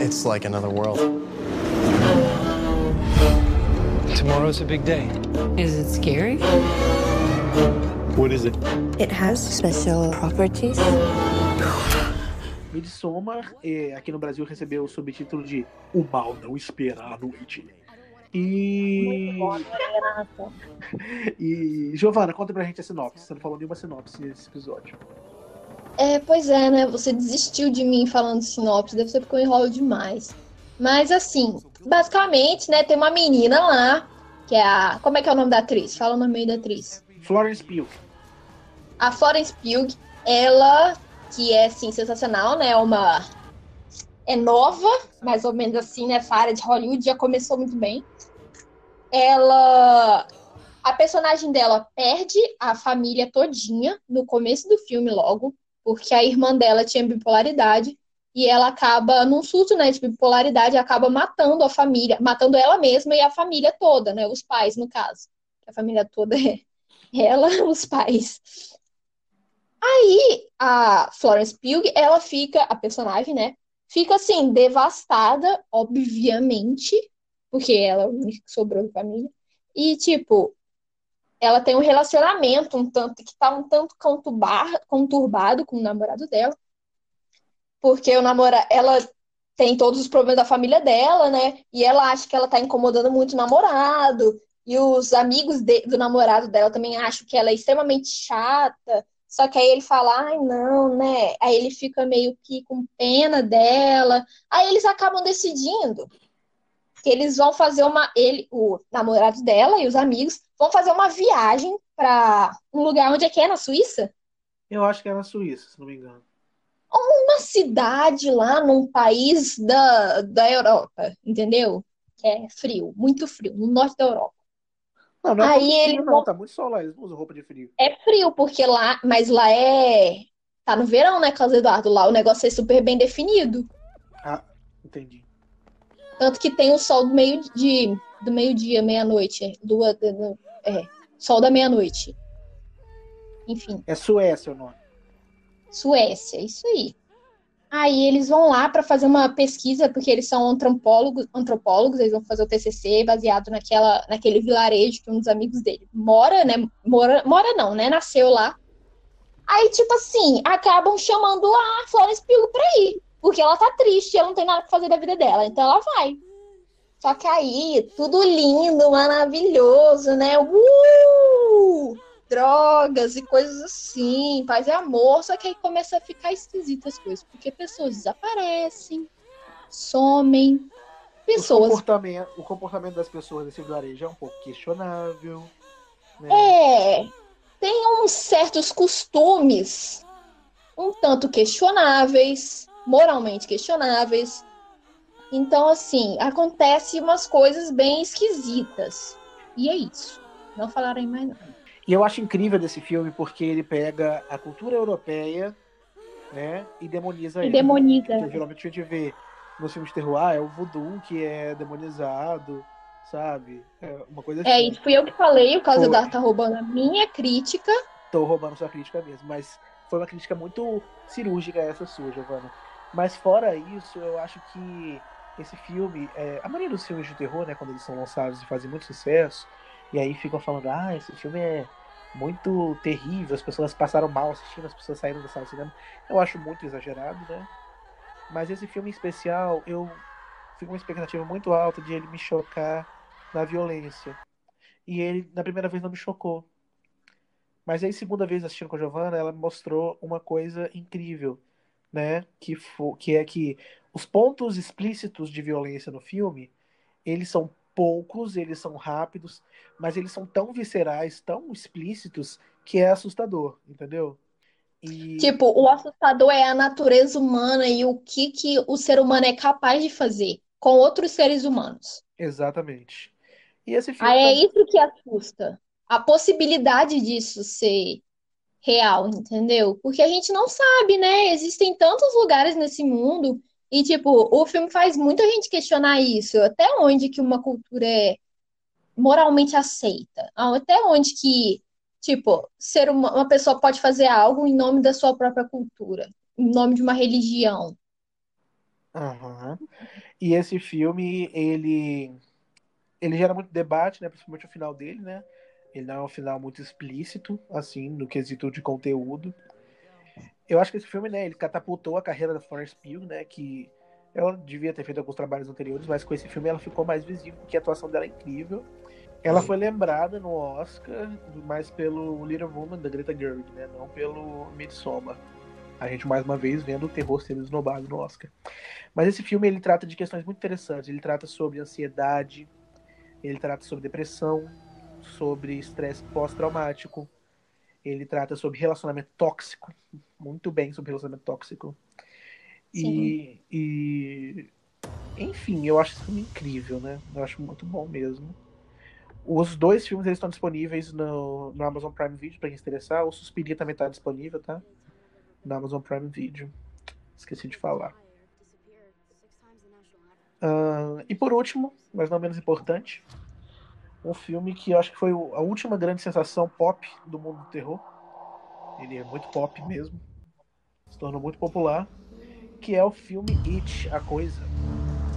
It's like another world. Tomorrow's a big day. Is it scary? What is it? It has special properties. Midsommar, eh, aqui no Brasil, recebeu o subtítulo de O Mal Não Espera a E. E. Giovana, conta pra gente a sinopse. Você não falou nenhuma sinopse nesse episódio. É, pois é, né? Você desistiu de mim falando sinopse, deve ser porque eu enrolo demais. Mas assim, basicamente, né, tem uma menina lá, que é a. Como é que é o nome da atriz? Fala o nome da atriz. Florence Pugh. A Florence Pugh, ela, que é assim, sensacional, né? Uma. É nova, mais ou menos assim, né? Área de Hollywood já começou muito bem. Ela. A personagem dela perde a família todinha no começo do filme, logo, porque a irmã dela tinha bipolaridade e ela acaba, num surto né, de bipolaridade, acaba matando a família, matando ela mesma e a família toda, né? Os pais, no caso. A família toda é ela, os pais. Aí a Florence Pugh, ela fica, a personagem, né? Fica assim, devastada, obviamente, porque ela é a única que sobrou da família. E, tipo, ela tem um relacionamento um tanto que tá um tanto conturbado com o namorado dela. Porque o namora, ela tem todos os problemas da família dela, né? E ela acha que ela tá incomodando muito o namorado. E os amigos de- do namorado dela também acham que ela é extremamente chata. Só que aí ele fala, ai, não, né? Aí ele fica meio que com pena dela. Aí eles acabam decidindo que eles vão fazer uma. Ele, o namorado dela e os amigos vão fazer uma viagem para um lugar onde é que é, na Suíça? Eu acho que é na Suíça, se não me engano. Uma cidade lá num país da, da Europa, entendeu? Que é frio, muito frio, no norte da Europa. Não, não é Aí muito eles frio, não, tá muito sol lá, eles usam roupa de frio. É frio, porque lá, mas lá é. Tá no verão, né, Carlos Eduardo? Lá o negócio é super bem definido. Ah, entendi. Tanto que tem o sol do meio de do meio-dia, meia-noite, é, lua é, sol da meia-noite. Enfim, É Suécia o nome. Suécia, isso aí. Aí eles vão lá para fazer uma pesquisa, porque eles são antropólogos, antropólogos, eles vão fazer o TCC baseado naquela, naquele vilarejo que um dos amigos dele mora, né? Mora, mora não, né? Nasceu lá. Aí, tipo assim, acabam chamando a Florence Pugh pra ir, porque ela tá triste, ela não tem nada pra fazer da vida dela, então ela vai. Só que aí, tudo lindo, maravilhoso, né? Uh! Drogas e coisas assim, paz e amor. Só que aí começa a ficar esquisitas as coisas, porque pessoas desaparecem, somem, O pessoas. comportamento, o comportamento das pessoas desse vilarejo é um pouco questionável. Né? É, tem uns certos costumes um tanto questionáveis, moralmente questionáveis. Então, assim, acontece umas coisas bem esquisitas. E é isso. Não falarei mais nada. E eu acho incrível desse filme porque ele pega a cultura europeia, né, e demoniza E ele. demoniza. Porque geralmente a gente vê nos filmes de terror, ah, é o voodoo que é demonizado, sabe? É uma coisa É, assim. isso fui eu que falei, o caso da tá roubando a minha crítica. Tô roubando sua crítica mesmo, mas foi uma crítica muito cirúrgica essa sua, Giovana. Mas fora isso, eu acho que esse filme, é, a maioria dos filmes de terror, né, quando eles são lançados e fazem muito sucesso, e aí ficam falando, ah, esse filme é muito terrível, as pessoas passaram mal assistindo, as pessoas saíram da sala de cinema. Eu acho muito exagerado, né? Mas esse filme em especial, eu fico com uma expectativa muito alta de ele me chocar na violência. E ele, na primeira vez, não me chocou. Mas aí, segunda vez assistindo com a Giovanna, ela me mostrou uma coisa incrível, né? Que, que é que os pontos explícitos de violência no filme, eles são poucos, eles são rápidos, mas eles são tão viscerais, tão explícitos, que é assustador, entendeu? E Tipo, o assustador é a natureza humana e o que, que o ser humano é capaz de fazer com outros seres humanos. exatamente. E esse filme Aí é também- isso que assusta. A possibilidade disso ser real, entendeu? Porque a gente não sabe, né? Existem tantos lugares nesse mundo e, tipo, o filme faz muita gente questionar isso. Até onde que uma cultura é moralmente aceita? Até onde que, tipo, ser uma, uma pessoa pode fazer algo em nome da sua própria cultura, em nome de uma religião? Aham. E esse filme, ele, ele gera muito debate, né? Principalmente o final dele, né? Ele não é um final muito explícito, assim, no quesito de conteúdo. Eu acho que esse filme, né, ele catapultou a carreira da Florence Pugh, né, que ela devia ter feito alguns trabalhos anteriores, mas com esse filme ela ficou mais visível, porque a atuação dela é incrível. Ela foi lembrada no Oscar, mais pelo Little Woman da Greta Gerwig, né, não pelo Midsommar. A gente mais uma vez vendo o terror sendo esnobado no Oscar. Mas esse filme ele trata de questões muito interessantes. Ele trata sobre ansiedade, ele trata sobre depressão, sobre estresse pós-traumático. Ele trata sobre relacionamento tóxico, muito bem sobre relacionamento tóxico. E, e, enfim, eu acho esse filme incrível, né? Eu acho muito bom mesmo. Os dois filmes eles estão disponíveis no, no Amazon Prime Video para quem se interessar. O Suspiria também está disponível, tá? No Amazon Prime Video. Esqueci de falar. Uh, e por último, mas não menos importante, um filme que eu acho que foi a última grande sensação pop do mundo do terror. Ele é muito pop mesmo. Se tornou muito popular. Que é o filme It, A Coisa.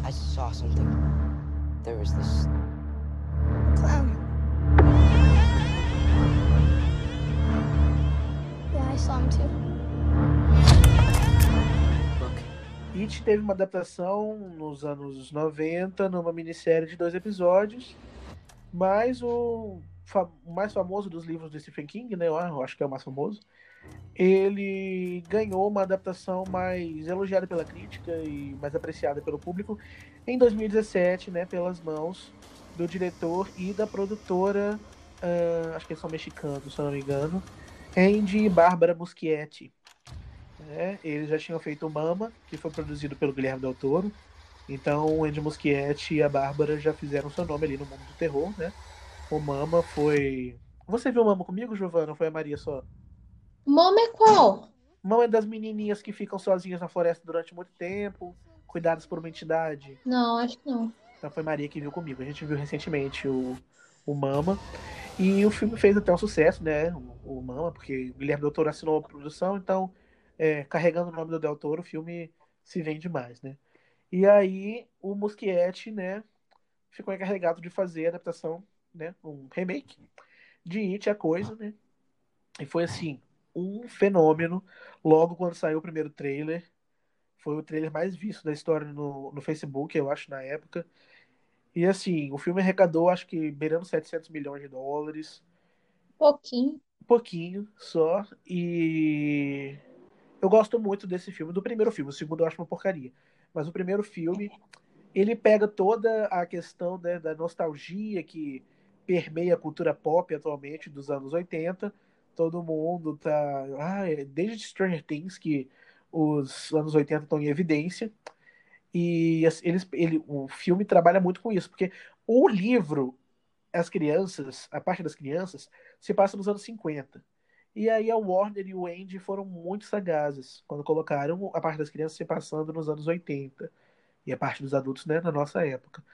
I saw something. There was this clown. Yeah, I saw him too. It teve uma adaptação nos anos 90, numa minissérie de dois episódios, mas o, mais famoso dos livros do Stephen King, né, eu acho que é o mais famoso, ele ganhou uma adaptação mais elogiada pela crítica e mais apreciada pelo público em 2017, né, pelas mãos do diretor e da produtora, uh, acho que eles são mexicanos, se eu não me engano, Andy e Bárbara Muschietti. É, eles já tinham feito Mama, que foi produzido pelo Guilherme Del Toro. Então o Andy Muschietti e a Bárbara já fizeram seu nome ali no mundo do terror, né? O Mama foi. Você viu o Mama comigo, Giovana? Ou foi a Maria só? Mama é qual? Mama é das menininhas que ficam sozinhas na floresta durante muito tempo, cuidadas por uma entidade. Não, acho que não. Então foi Maria que viu comigo. A gente viu recentemente o, o Mama. E o filme fez até um sucesso, né? O, o Mama, porque o Guilherme Del Toro assinou a produção, então, é, carregando o nome do Del Toro, o filme se vende mais, né? E aí o Muschietti, né, ficou encarregado de fazer a adaptação, né, um remake de It, a coisa, né? E foi assim, um fenômeno. Logo quando saiu o primeiro trailer, foi o trailer mais visto da história no, no Facebook, eu acho, na época. E assim, o filme arrecadou, acho que beirando 700 milhões de dólares. Pouquinho. Pouquinho só. E eu gosto muito desse filme, do primeiro filme. O segundo eu acho uma porcaria. Mas o primeiro filme, ele pega toda a questão né, da nostalgia que permeia a cultura pop atualmente dos anos 80. Todo mundo tá. Ah, é desde Stranger Things, que os anos 80 estão em evidência. E eles, ele, o filme trabalha muito com isso, porque o livro, as crianças, a parte das crianças, se passa nos anos 50. E aí a Warner e o Andy foram muito sagazes quando colocaram a parte das crianças se passando nos anos 80 e a parte dos adultos né, na nossa época.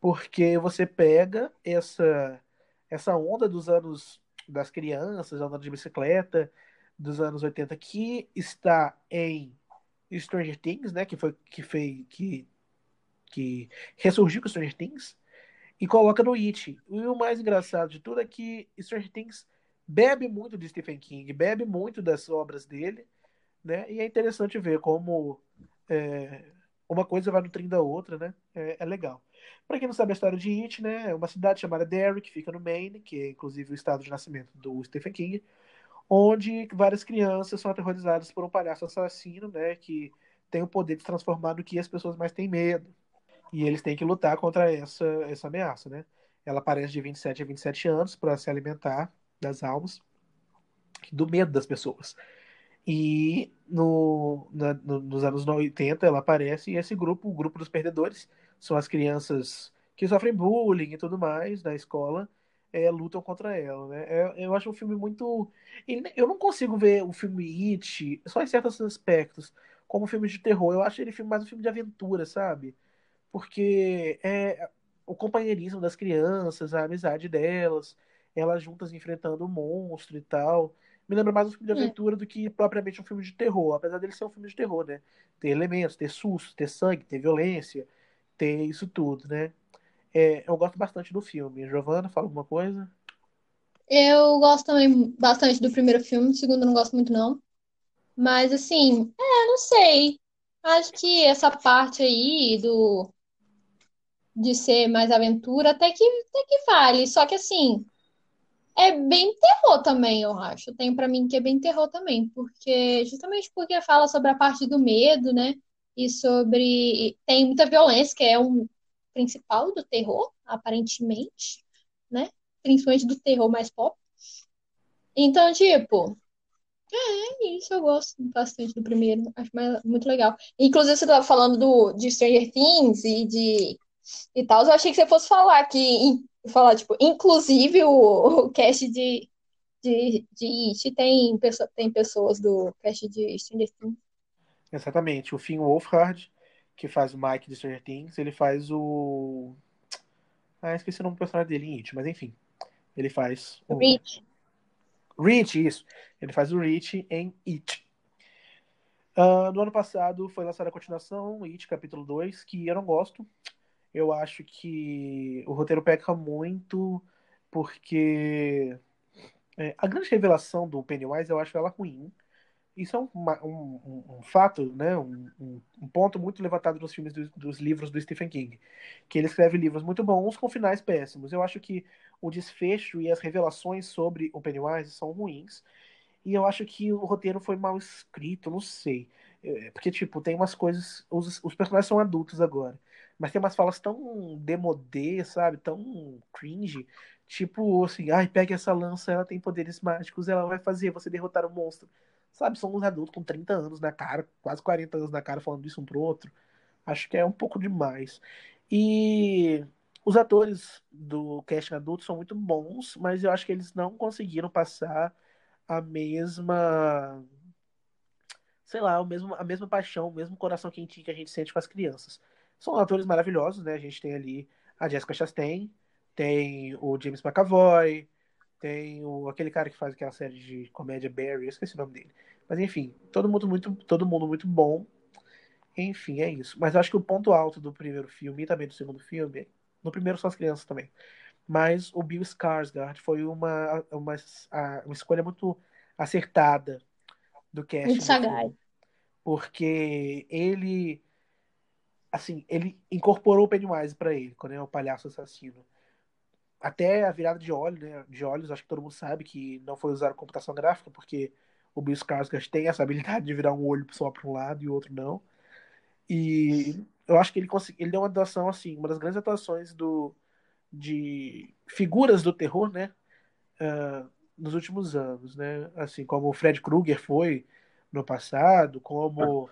Porque você pega essa essa onda dos anos das crianças, andando de bicicleta, dos anos 80 que está em Stranger Things, né, que foi que fez que que ressurgiu com Stranger Things e coloca no It. E o mais engraçado de tudo é que Stranger Things bebe muito de Stephen King, bebe muito das obras dele, né? E é interessante ver como é, uma coisa vai nutrindo da outra, né? É, é legal. Para quem não sabe a história de It, né? É uma cidade chamada Derry, que fica no Maine, que é inclusive o estado de nascimento do Stephen King, onde várias crianças são aterrorizadas por um palhaço assassino, né? Que tem o poder de transformar no que as pessoas mais têm medo. E eles têm que lutar contra essa, essa ameaça, né? Ela aparece de 27 a 27 anos para se alimentar das almas, do medo das pessoas. E no, na, no, nos anos 80 ela aparece e esse grupo, o grupo dos perdedores, são as crianças que sofrem bullying e tudo mais na escola, é, lutam contra ela, né? É- eu acho um filme muito. Eu não consigo ver o filme It, só em certos aspectos, como um filme de terror. Eu acho ele mais um filme de aventura, sabe? Porque é o companheirismo das crianças, a amizade delas, elas juntas enfrentando o monstro e tal. Me lembra mais um filme de É. aventura do que propriamente um filme de terror, apesar dele ser um filme de terror, né? Ter elementos, ter susto, ter sangue, ter violência, ter isso tudo, né? É, eu gosto bastante do filme. Giovanna, fala alguma coisa? Eu gosto também bastante do primeiro filme, do segundo eu não gosto muito, não. Mas, assim, é, não sei. Acho que essa parte aí do de ser mais aventura até que, até que vale. Só que, assim, é bem terror também, eu acho. Tem pra mim que é bem terror também, porque justamente porque fala sobre a parte do medo, né? E sobre. Tem muita violência, que é um principal do terror, aparentemente, né? Principalmente do terror mais pop. Então, tipo, é isso, eu gosto bastante do primeiro, acho mais- muito legal. Inclusive, você estava falando do, de Stranger Things e de e tal, eu achei que você fosse falar que, falar, tipo, inclusive o, o cast de, de, de It tem, pessoa, tem pessoas do cast de Stranger Things. Exatamente. O Finn Wolfhard, que faz o Mike de Stranger Things, ele faz o. Ah, esqueci o nome do personagem dele em It, mas enfim. Ele faz o. Rich. Rich, isso. Ele faz o Rich em It. Ah, no ano passado foi lançada a continuação, It, capítulo 2, que eu não gosto. Eu acho que o roteiro peca muito, porque é, a grande revelação do Pennywise eu acho ela ruim. Isso é um, um- um- fato, né? Um, um- um ponto muito levantado nos filmes do- dos livros do Stephen King. Que ele escreve livros muito bons com finais péssimos. Eu acho que o desfecho e as revelações sobre o Pennywise são ruins. E eu acho que o roteiro foi mal escrito, não sei. É, Porque, tipo, tem umas coisas. Os, os personagens são adultos agora. Mas tem umas falas tão demodê, sabe? Tão cringe. Tipo, assim, ai, pega essa lança, ela tem poderes mágicos, ela vai fazer você derrotar o monstro. Sabe? São uns adultos com 30 anos na cara, quase 40 anos na cara, falando isso um pro outro. Acho que é um pouco demais. E os atores do casting adulto são muito bons, mas eu acho que eles não conseguiram passar a mesma, sei lá, o mesmo, a mesma paixão, o mesmo coração quentinho que a gente sente com as crianças. São atores maravilhosos, né? A gente tem ali a Jessica Chastain, tem o James McAvoy, tem o, aquele cara que faz aquela série de comédia Barry, eu esqueci o nome dele. Mas enfim, todo mundo muito, todo mundo muito bom. Enfim, é isso. Mas eu acho que o ponto alto do primeiro filme e também do segundo filme, no primeiro são as crianças também. Mas o Bill Skarsgård foi uma, uma, uma escolha muito acertada do cast Muito sagaz. Porque ele assim, ele incorporou o Pennywise pra ele, quando é o palhaço assassino. Até a virada de olho, né, de olhos, acho que todo mundo sabe que não foi usar computação gráfica, porque o Bill Skarsgård tem essa habilidade de virar um olho só para um lado e o outro não. E eu acho que ele conseguiu, ele deu uma atuação assim, uma das grandes atuações do de figuras do terror, né, ah, nos últimos anos, né, assim como o Fred Krueger foi no passado, como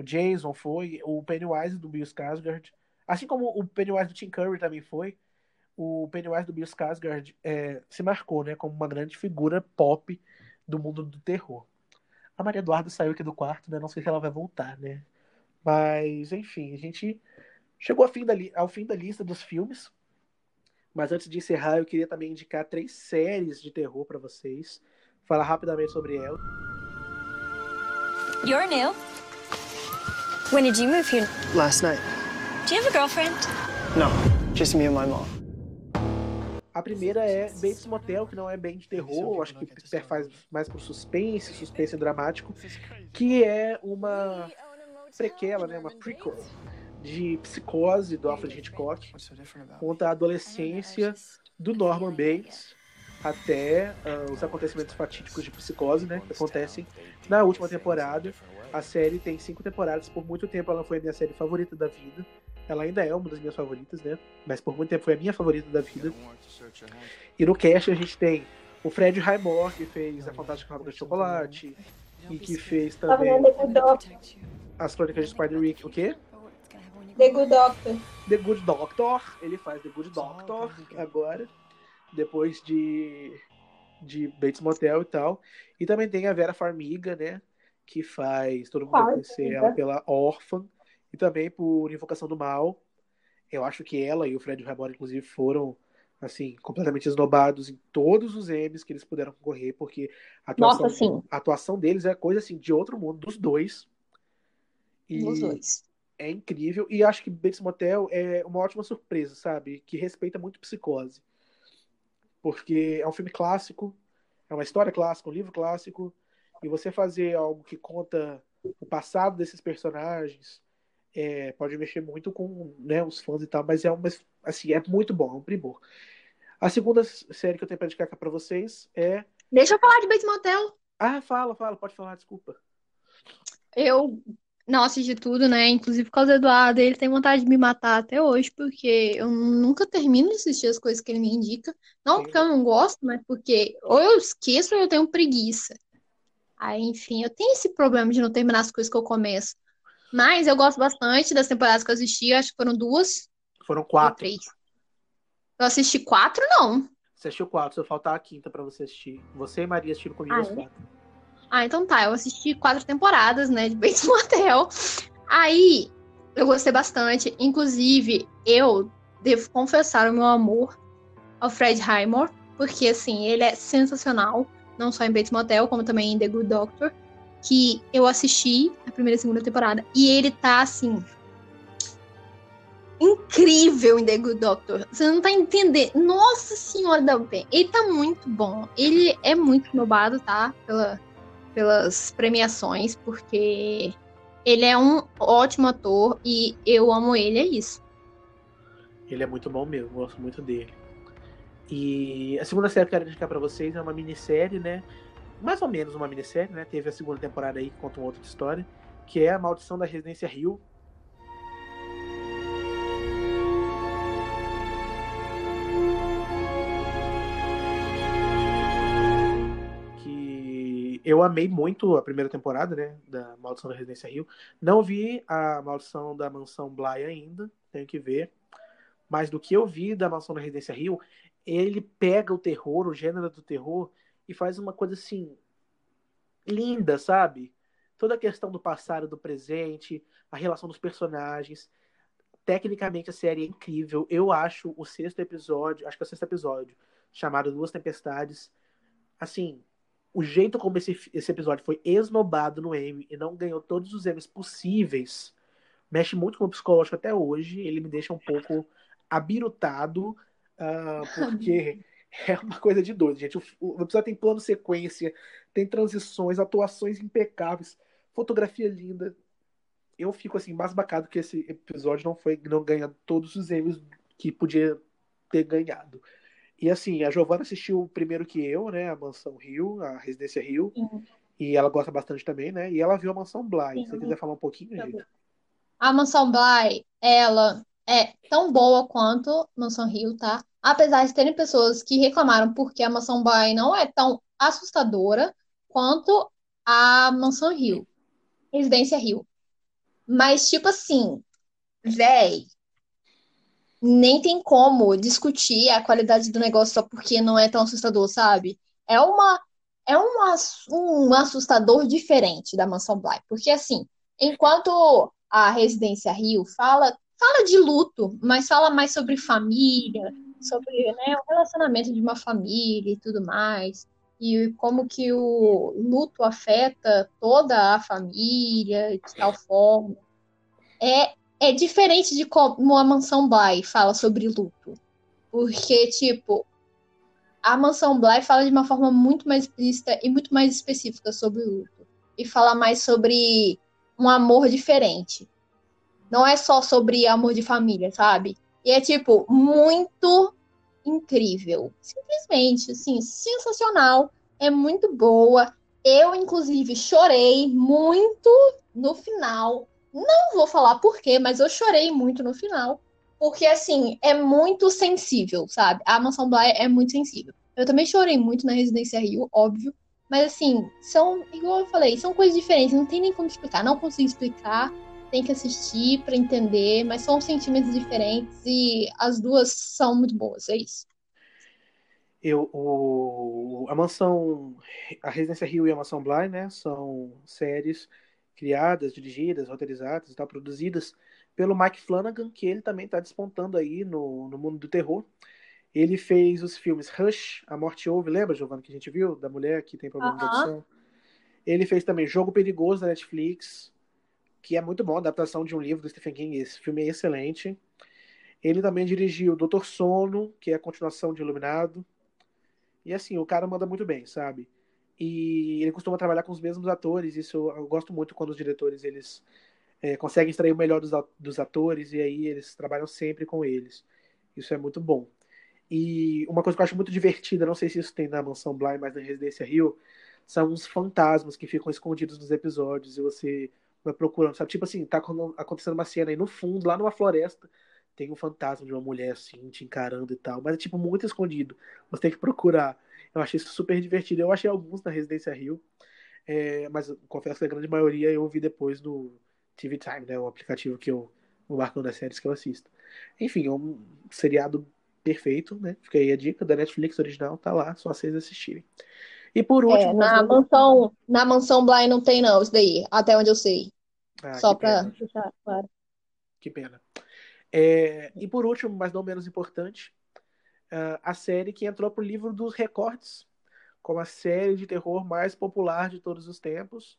o Jason foi, o Pennywise do Bill Skarsgård, assim como o Pennywise do Tim Curry também foi, o Pennywise do Bill Skarsgård é, se marcou, né, como uma grande figura pop do mundo do terror. A Maria Eduarda saiu aqui do quarto, né? Não sei se ela vai voltar, né? Mas, enfim, a gente chegou ao fim da, ao fim da lista dos filmes. Mas antes de encerrar, eu queria também indicar três séries de terror para vocês. Falar rapidamente sobre elas. You're new. When did you move here? Last night. Do you have a girlfriend? No, just me and my mom. A primeira é Bates Motel, que não é bem de terror, acho que faz mais pro suspense, suspense dramático, que é uma prequela, né, uma prequel de Psicose do Alfred Hitchcock, conta a adolescência do Norman Bates até ah, os acontecimentos fatídicos de Psicose, né, que acontecem na última temporada. A série tem cinco temporadas, por muito tempo ela foi a minha série favorita da vida. Ela ainda é uma das minhas favoritas, né? Mas por muito tempo foi a minha favorita da vida. E no cast a gente tem o Fred Highmore, que fez A Fantástica Fábrica de Chocolate, e que fez Tá também vendo The Good Doctor? as Crônicas de Spider-Rick. O quê? The Good Doctor. The Good Doctor. Ele faz The Good Doctor agora. depois de, de Bates Motel e tal. E também tem a Vera Farmiga, né? Que faz todo mundo Farmiga. conhecer ela pela Órfã e também por Invocação do Mal. Eu acho que ela e o Fred Ramone, inclusive, foram assim, completamente esnobados em todos os Emmys que eles puderam concorrer, porque a atuação, Nossa, a atuação deles é coisa assim de outro mundo, dos dois. E Dos dois. é incrível. E acho que Bates Motel é uma ótima surpresa, sabe? Que respeita muito Psicose. Porque é um filme clássico, é uma história clássica, um livro clássico, e você fazer algo que conta o passado desses personagens é, pode mexer muito com né, os fãs e tal, mas é uma, assim, é muito bom, é um primor. A segunda série que eu tenho pra indicar pra vocês é. Deixa eu falar de Bates Motel. Ah, fala, fala, pode falar, desculpa. Eu não assisti tudo, né? Inclusive por causa do Eduardo, ele tem vontade de me matar até hoje, porque eu nunca termino de assistir as coisas que ele me indica. Não porque eu não gosto, mas porque ou eu esqueço ou eu tenho preguiça. Aí, enfim, eu tenho esse problema de não terminar as coisas que eu começo. Mas eu gosto bastante das temporadas que eu assisti, acho que foram duas Foram quatro. três. Eu assisti quatro, não. Você assistiu quatro, só faltar a quinta pra você assistir. Você e Maria assistiram comigo Ah, as é? quatro. Ah, então tá. Eu assisti quatro temporadas, né, de Bates Motel. Aí, eu gostei bastante. Inclusive, eu devo confessar o meu amor ao Fred Highmore, porque, assim, ele é sensacional. Não só em Bates Motel, como também em The Good Doctor. Que eu assisti a primeira e segunda temporada. E ele tá, assim... Incrível em The Good Doctor. Você não tá entendendo. Nossa Senhora da Penha. Ele tá muito bom. Ele é muito nobado, tá? Pela, pelas premiações, porque ele é um ótimo ator e eu amo ele, é isso. Ele é muito bom mesmo, gosto muito dele. E a segunda série que eu quero indicar pra vocês é uma minissérie, né? Mais ou menos uma minissérie, né? Teve a segunda temporada aí que conta uma outra história, que é A Maldição da Residência Rio. Que eu amei muito a primeira temporada, né? Da Maldição da Residência Rio. Não vi a Maldição da Mansão Bly ainda, tenho que ver. Mas do que eu vi da Mansão da Residência Rio, ele pega o terror, o gênero do terror, e faz uma coisa assim linda, sabe? Toda a questão do passado, do presente, a relação dos personagens. Tecnicamente a série é incrível. Eu acho o sexto episódio, acho que é o sexto episódio, chamado Duas Tempestades. Assim, o jeito como esse, esse episódio foi esnobado no Emmy e não ganhou todos os Emmys possíveis, mexe muito com o psicológico até hoje. Ele me deixa um pouco abirutado, ah, porque é uma coisa de doido, gente. O, o episódio tem plano sequência, tem transições, atuações impecáveis, fotografia linda. Eu fico assim, basbacado que esse episódio não foi não ganha todos os Emmys que podia ter ganhado. E assim, a Giovana assistiu primeiro que eu, né? A Mansão Rio, a Residência Rio. Sim. E ela gosta bastante também, né? E ela viu a Mansão Bly. Se você quiser falar um pouquinho, Tá gente. A Mansão Bly, ela é tão boa quanto Mansão Rio, tá? Apesar de terem pessoas que reclamaram porque a Mansão Bly não é tão assustadora quanto a Mansão Rio, Residência Rio. Mas, tipo assim, véi, nem tem como discutir a qualidade do negócio só porque não é tão assustador, sabe? É uma é um, um assustador diferente da Mansão Bly, porque assim, enquanto a Residência Rio fala fala de luto, mas fala mais sobre família, sobre, né, o relacionamento de uma família e tudo mais, e como que o luto afeta toda a família de tal forma. É é diferente de como a Mansão Bly fala sobre luto. Porque, tipo, a Mansão Bly fala de uma forma muito mais explícita e muito mais específica sobre o luto. E fala mais sobre um amor diferente. Não é só sobre amor de família, sabe? E é, tipo, muito incrível. Simplesmente, assim, sensacional. É muito boa. Eu, inclusive, chorei muito no final. Não vou falar por quê, mas eu chorei muito no final. Porque, assim, é muito sensível, sabe? A Mansão Bly é muito sensível. Eu também chorei muito na Residência Rio, óbvio. Mas, assim, são, igual eu falei, são coisas diferentes. Não tem nem como explicar. Não consigo explicar. Tem que assistir pra entender. Mas são sentimentos diferentes e as duas são muito boas. É isso. Eu, o, a mansão, a Residência Rio e a Mansão Bly, né, são séries criadas, dirigidas, roteirizadas e tal, produzidas pelo Mike Flanagan, que ele também está despontando aí no, no mundo do terror. Ele fez os filmes Rush, A Morte Ouve, lembra, Giovanna, que a gente viu? Da mulher que tem problema de Aham. audição. Ele fez também Jogo Perigoso da Netflix, que é muito bom, adaptação de um livro do Stephen King. Esse filme é excelente. Ele também dirigiu Doutor Sono, que é a continuação de Iluminado. E assim, o cara manda muito bem, sabe? E ele costuma trabalhar com os mesmos atores. Isso eu, eu gosto muito quando os diretores eles é, conseguem extrair o melhor dos, dos atores e aí eles trabalham sempre com eles. Isso é muito bom. E uma coisa que eu acho muito divertida, não sei se isso tem na Mansão Bly, mas na Residência Rio, são os fantasmas que ficam escondidos nos episódios e você vai procurando, sabe? Tipo assim, tá acon- acontecendo uma cena aí no fundo, lá numa floresta, tem um fantasma de uma mulher assim, te encarando e tal, mas é tipo muito escondido. Você tem que procurar. Eu achei isso super divertido. Eu achei alguns na Residência Rio, é, mas confesso que a grande maioria eu vi depois no TV Time, né? O aplicativo que eu o marcando das séries que eu assisto. Enfim, é um seriado perfeito, né? Fica aí a dica da Netflix original, tá lá, só vocês assistirem. E por É, último, mas na não- mansão, na mansão Bly não tem não, isso daí, até onde eu sei. Ah, Só pena. deixar claro. Que pena. É, e por último, mas não menos importante, ah, a série que entrou pro livro dos recordes, como a série de terror mais popular de todos os tempos,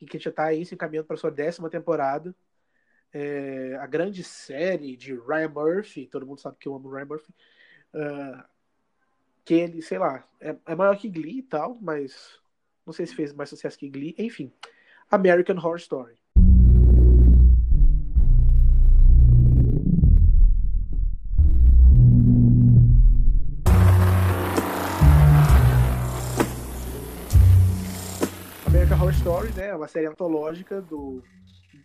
e que já está aí se encaminhando para sua décima temporada. É, a grande série de Ryan Murphy, todo mundo sabe que eu amo Ryan Murphy, ah, que ele, sei lá, é, é maior que Glee e tal, mas não sei se fez mais sucesso que Glee, enfim. American Horror Story. American Horror Story, né, é uma série antológica do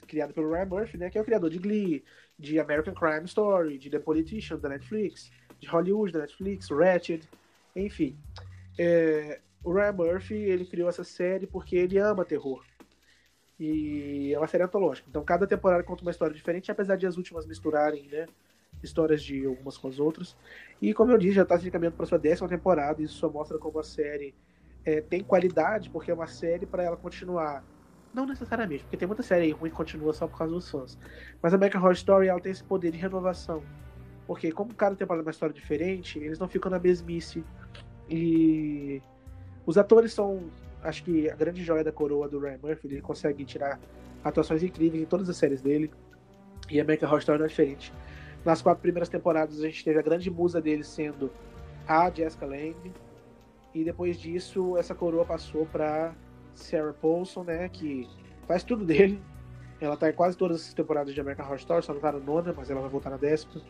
criada pelo Ryan Murphy, né, que é o criador de Glee, de American Crime Story, de The Politician da Netflix, de Hollywood da Netflix, Ratched, enfim. É, o Ryan Murphy ele criou essa série porque ele ama terror. E é uma série antológica. Então cada temporada conta uma história diferente, apesar de as últimas misturarem, né, histórias de algumas com as outras. E como eu disse, já está se encaminhando para sua décima temporada. Isso só mostra como a série é, tem qualidade, porque é uma série para ela continuar. Não necessariamente, porque tem muita série ruim que continua só por causa dos fãs. Mas a American Horror Story ela tem esse poder de renovação. Porque como cada temporada é uma história diferente, eles não ficam na mesmice. E os atores são, acho que a grande joia da coroa do Ryan Murphy, ele consegue tirar atuações incríveis em todas as séries dele. E a American Horror Story não é diferente. Nas quatro primeiras temporadas a gente teve a grande musa dele sendo a Jessica Lange. E depois disso, essa coroa passou para Sarah Paulson, né, que faz tudo dele. Ela tá em quase todas as temporadas de American Horror Story, só não tá na nona, mas ela vai voltar na décima.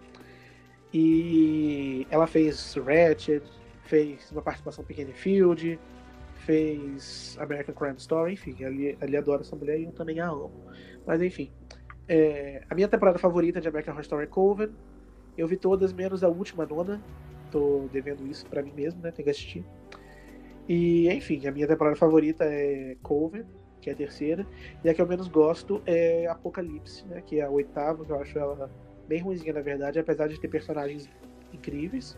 E ela fez Ratchet, fez uma participação pequena em Field, fez American Crime Story, enfim, ele, ele adora essa mulher e eu também a amo. Mas enfim, é, a minha temporada favorita de American Horror Story é Coven. Eu vi todas, menos a última, nona. Tô devendo isso pra mim mesmo, né? Tem que assistir. E, enfim, a minha temporada favorita é Coven, que é a terceira. E a que eu menos gosto é Apocalipse, né? Que é a oitava, que eu acho ela bem ruimzinha, na verdade, apesar de ter personagens incríveis.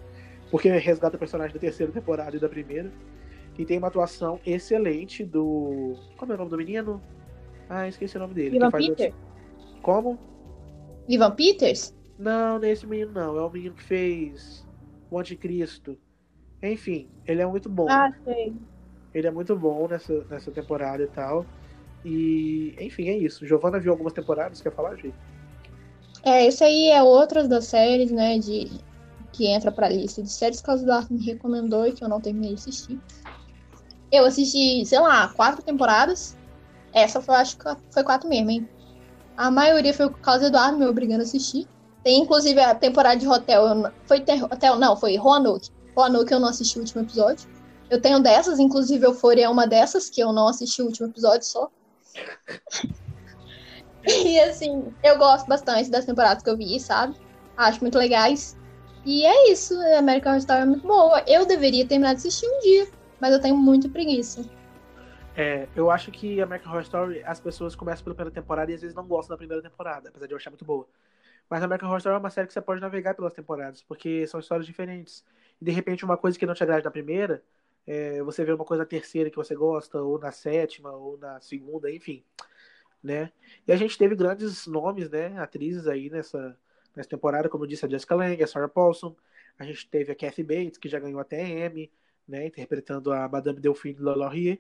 Porque resgata personagem da terceira temporada e da primeira. E tem uma atuação excelente do. Como é o nome do menino? Ah, esqueci o nome dele. Ivan que faz Peter? outros- Como? Ivan Peters? Não, não é esse menino, não. É o menino que fez o Anticristo. Enfim, ele é muito bom. Ah, sei. Ele é muito bom nessa, nessa temporada e tal. E, enfim, é isso. Giovanna viu algumas temporadas, quer falar, Gi? É, esse aí é outras das séries, né, de que entra pra lista de séries que o Eduardo me recomendou e que eu não terminei de assistir. Eu assisti, sei lá, quatro temporadas. Essa foi, acho que foi quatro mesmo, hein? A maioria foi por causa do Eduardo me obrigando a assistir. Tem inclusive a temporada de Hotel. Foi ter, Hotel, não, foi Roanoke. Roanoke eu não assisti o último episódio. Eu tenho dessas, inclusive Euphoria é uma dessas que eu não assisti o último episódio só. E assim, eu gosto bastante das temporadas que eu vi, sabe? Acho muito legais. E é isso, American Horror Story é muito boa. Eu deveria terminar de assistir um dia, mas eu tenho muita preguiça. É, eu acho que American Horror Story, as pessoas começam pela primeira temporada e às vezes não gostam da primeira temporada, apesar de eu achar muito boa. Mas American Horror Story é uma série que você pode navegar pelas temporadas, porque são histórias diferentes. e de repente uma coisa que não te agrada na primeira, é, você vê uma coisa na terceira que você gosta, ou na sétima, ou na segunda, enfim. Né? E a gente teve grandes nomes, né, atrizes aí nessa, nessa temporada, como eu disse, a Jessica Lange, a Sarah Paulson, a gente teve a Kathy Bates, que já ganhou até Emmy, né, interpretando a Madame Delphine Laurier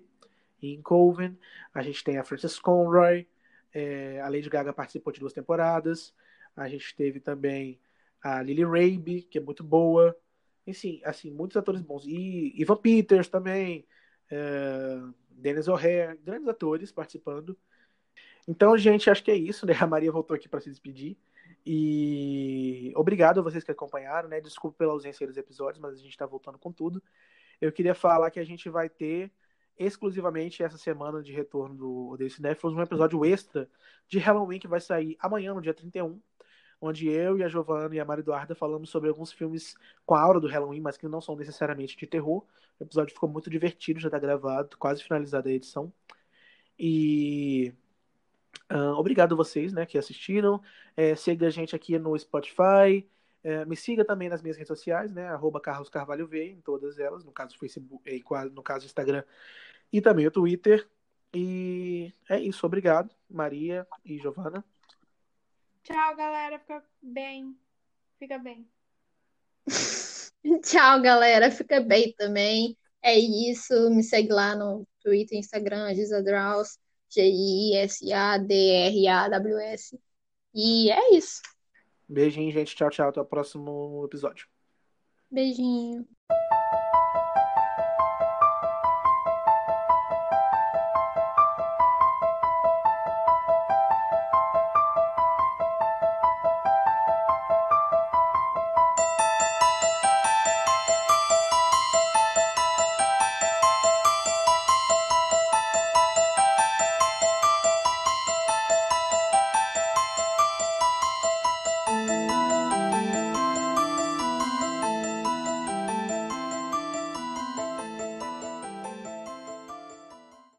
em Coven, a gente tem a Frances Conroy, é, a Lady Gaga participou de duas temporadas, a gente teve também a Lily Rabe, que é muito boa, enfim, assim, muitos atores bons. E Ivan Peters também, é, Dennis O'Hare, grandes atores participando. Então, gente, acho que é isso, né? A Maria voltou aqui para se despedir. E obrigado a vocês que acompanharam, né? Desculpa pela ausência dos episódios, mas a gente está voltando com tudo. Eu queria falar que a gente vai ter exclusivamente essa semana de retorno do Odeio Cinéfilos um episódio extra de Halloween que vai sair amanhã, no dia 31 onde eu e a Giovana e a Mari Eduarda falamos sobre alguns filmes com a aura do Halloween, mas que não são necessariamente de terror. O episódio ficou muito divertido, já está gravado, quase finalizada a edição. E uh, obrigado a vocês né, que assistiram. É, siga a gente aqui no Spotify. É, me siga também nas minhas redes sociais, né? Arroba Carlos Carvalho V, em todas elas, no caso Facebook, no caso Instagram e também o Twitter. E é isso, obrigado, Maria e Giovana. Tchau, galera. Fica bem. Fica bem. Tchau, galera. Fica bem também. É isso. Me segue lá no Twitter, Instagram, Gisadraus, G-I-S-A-D-R-A-W-S. E é isso. Beijinho, gente. Tchau, tchau. Até o próximo episódio. Beijinho.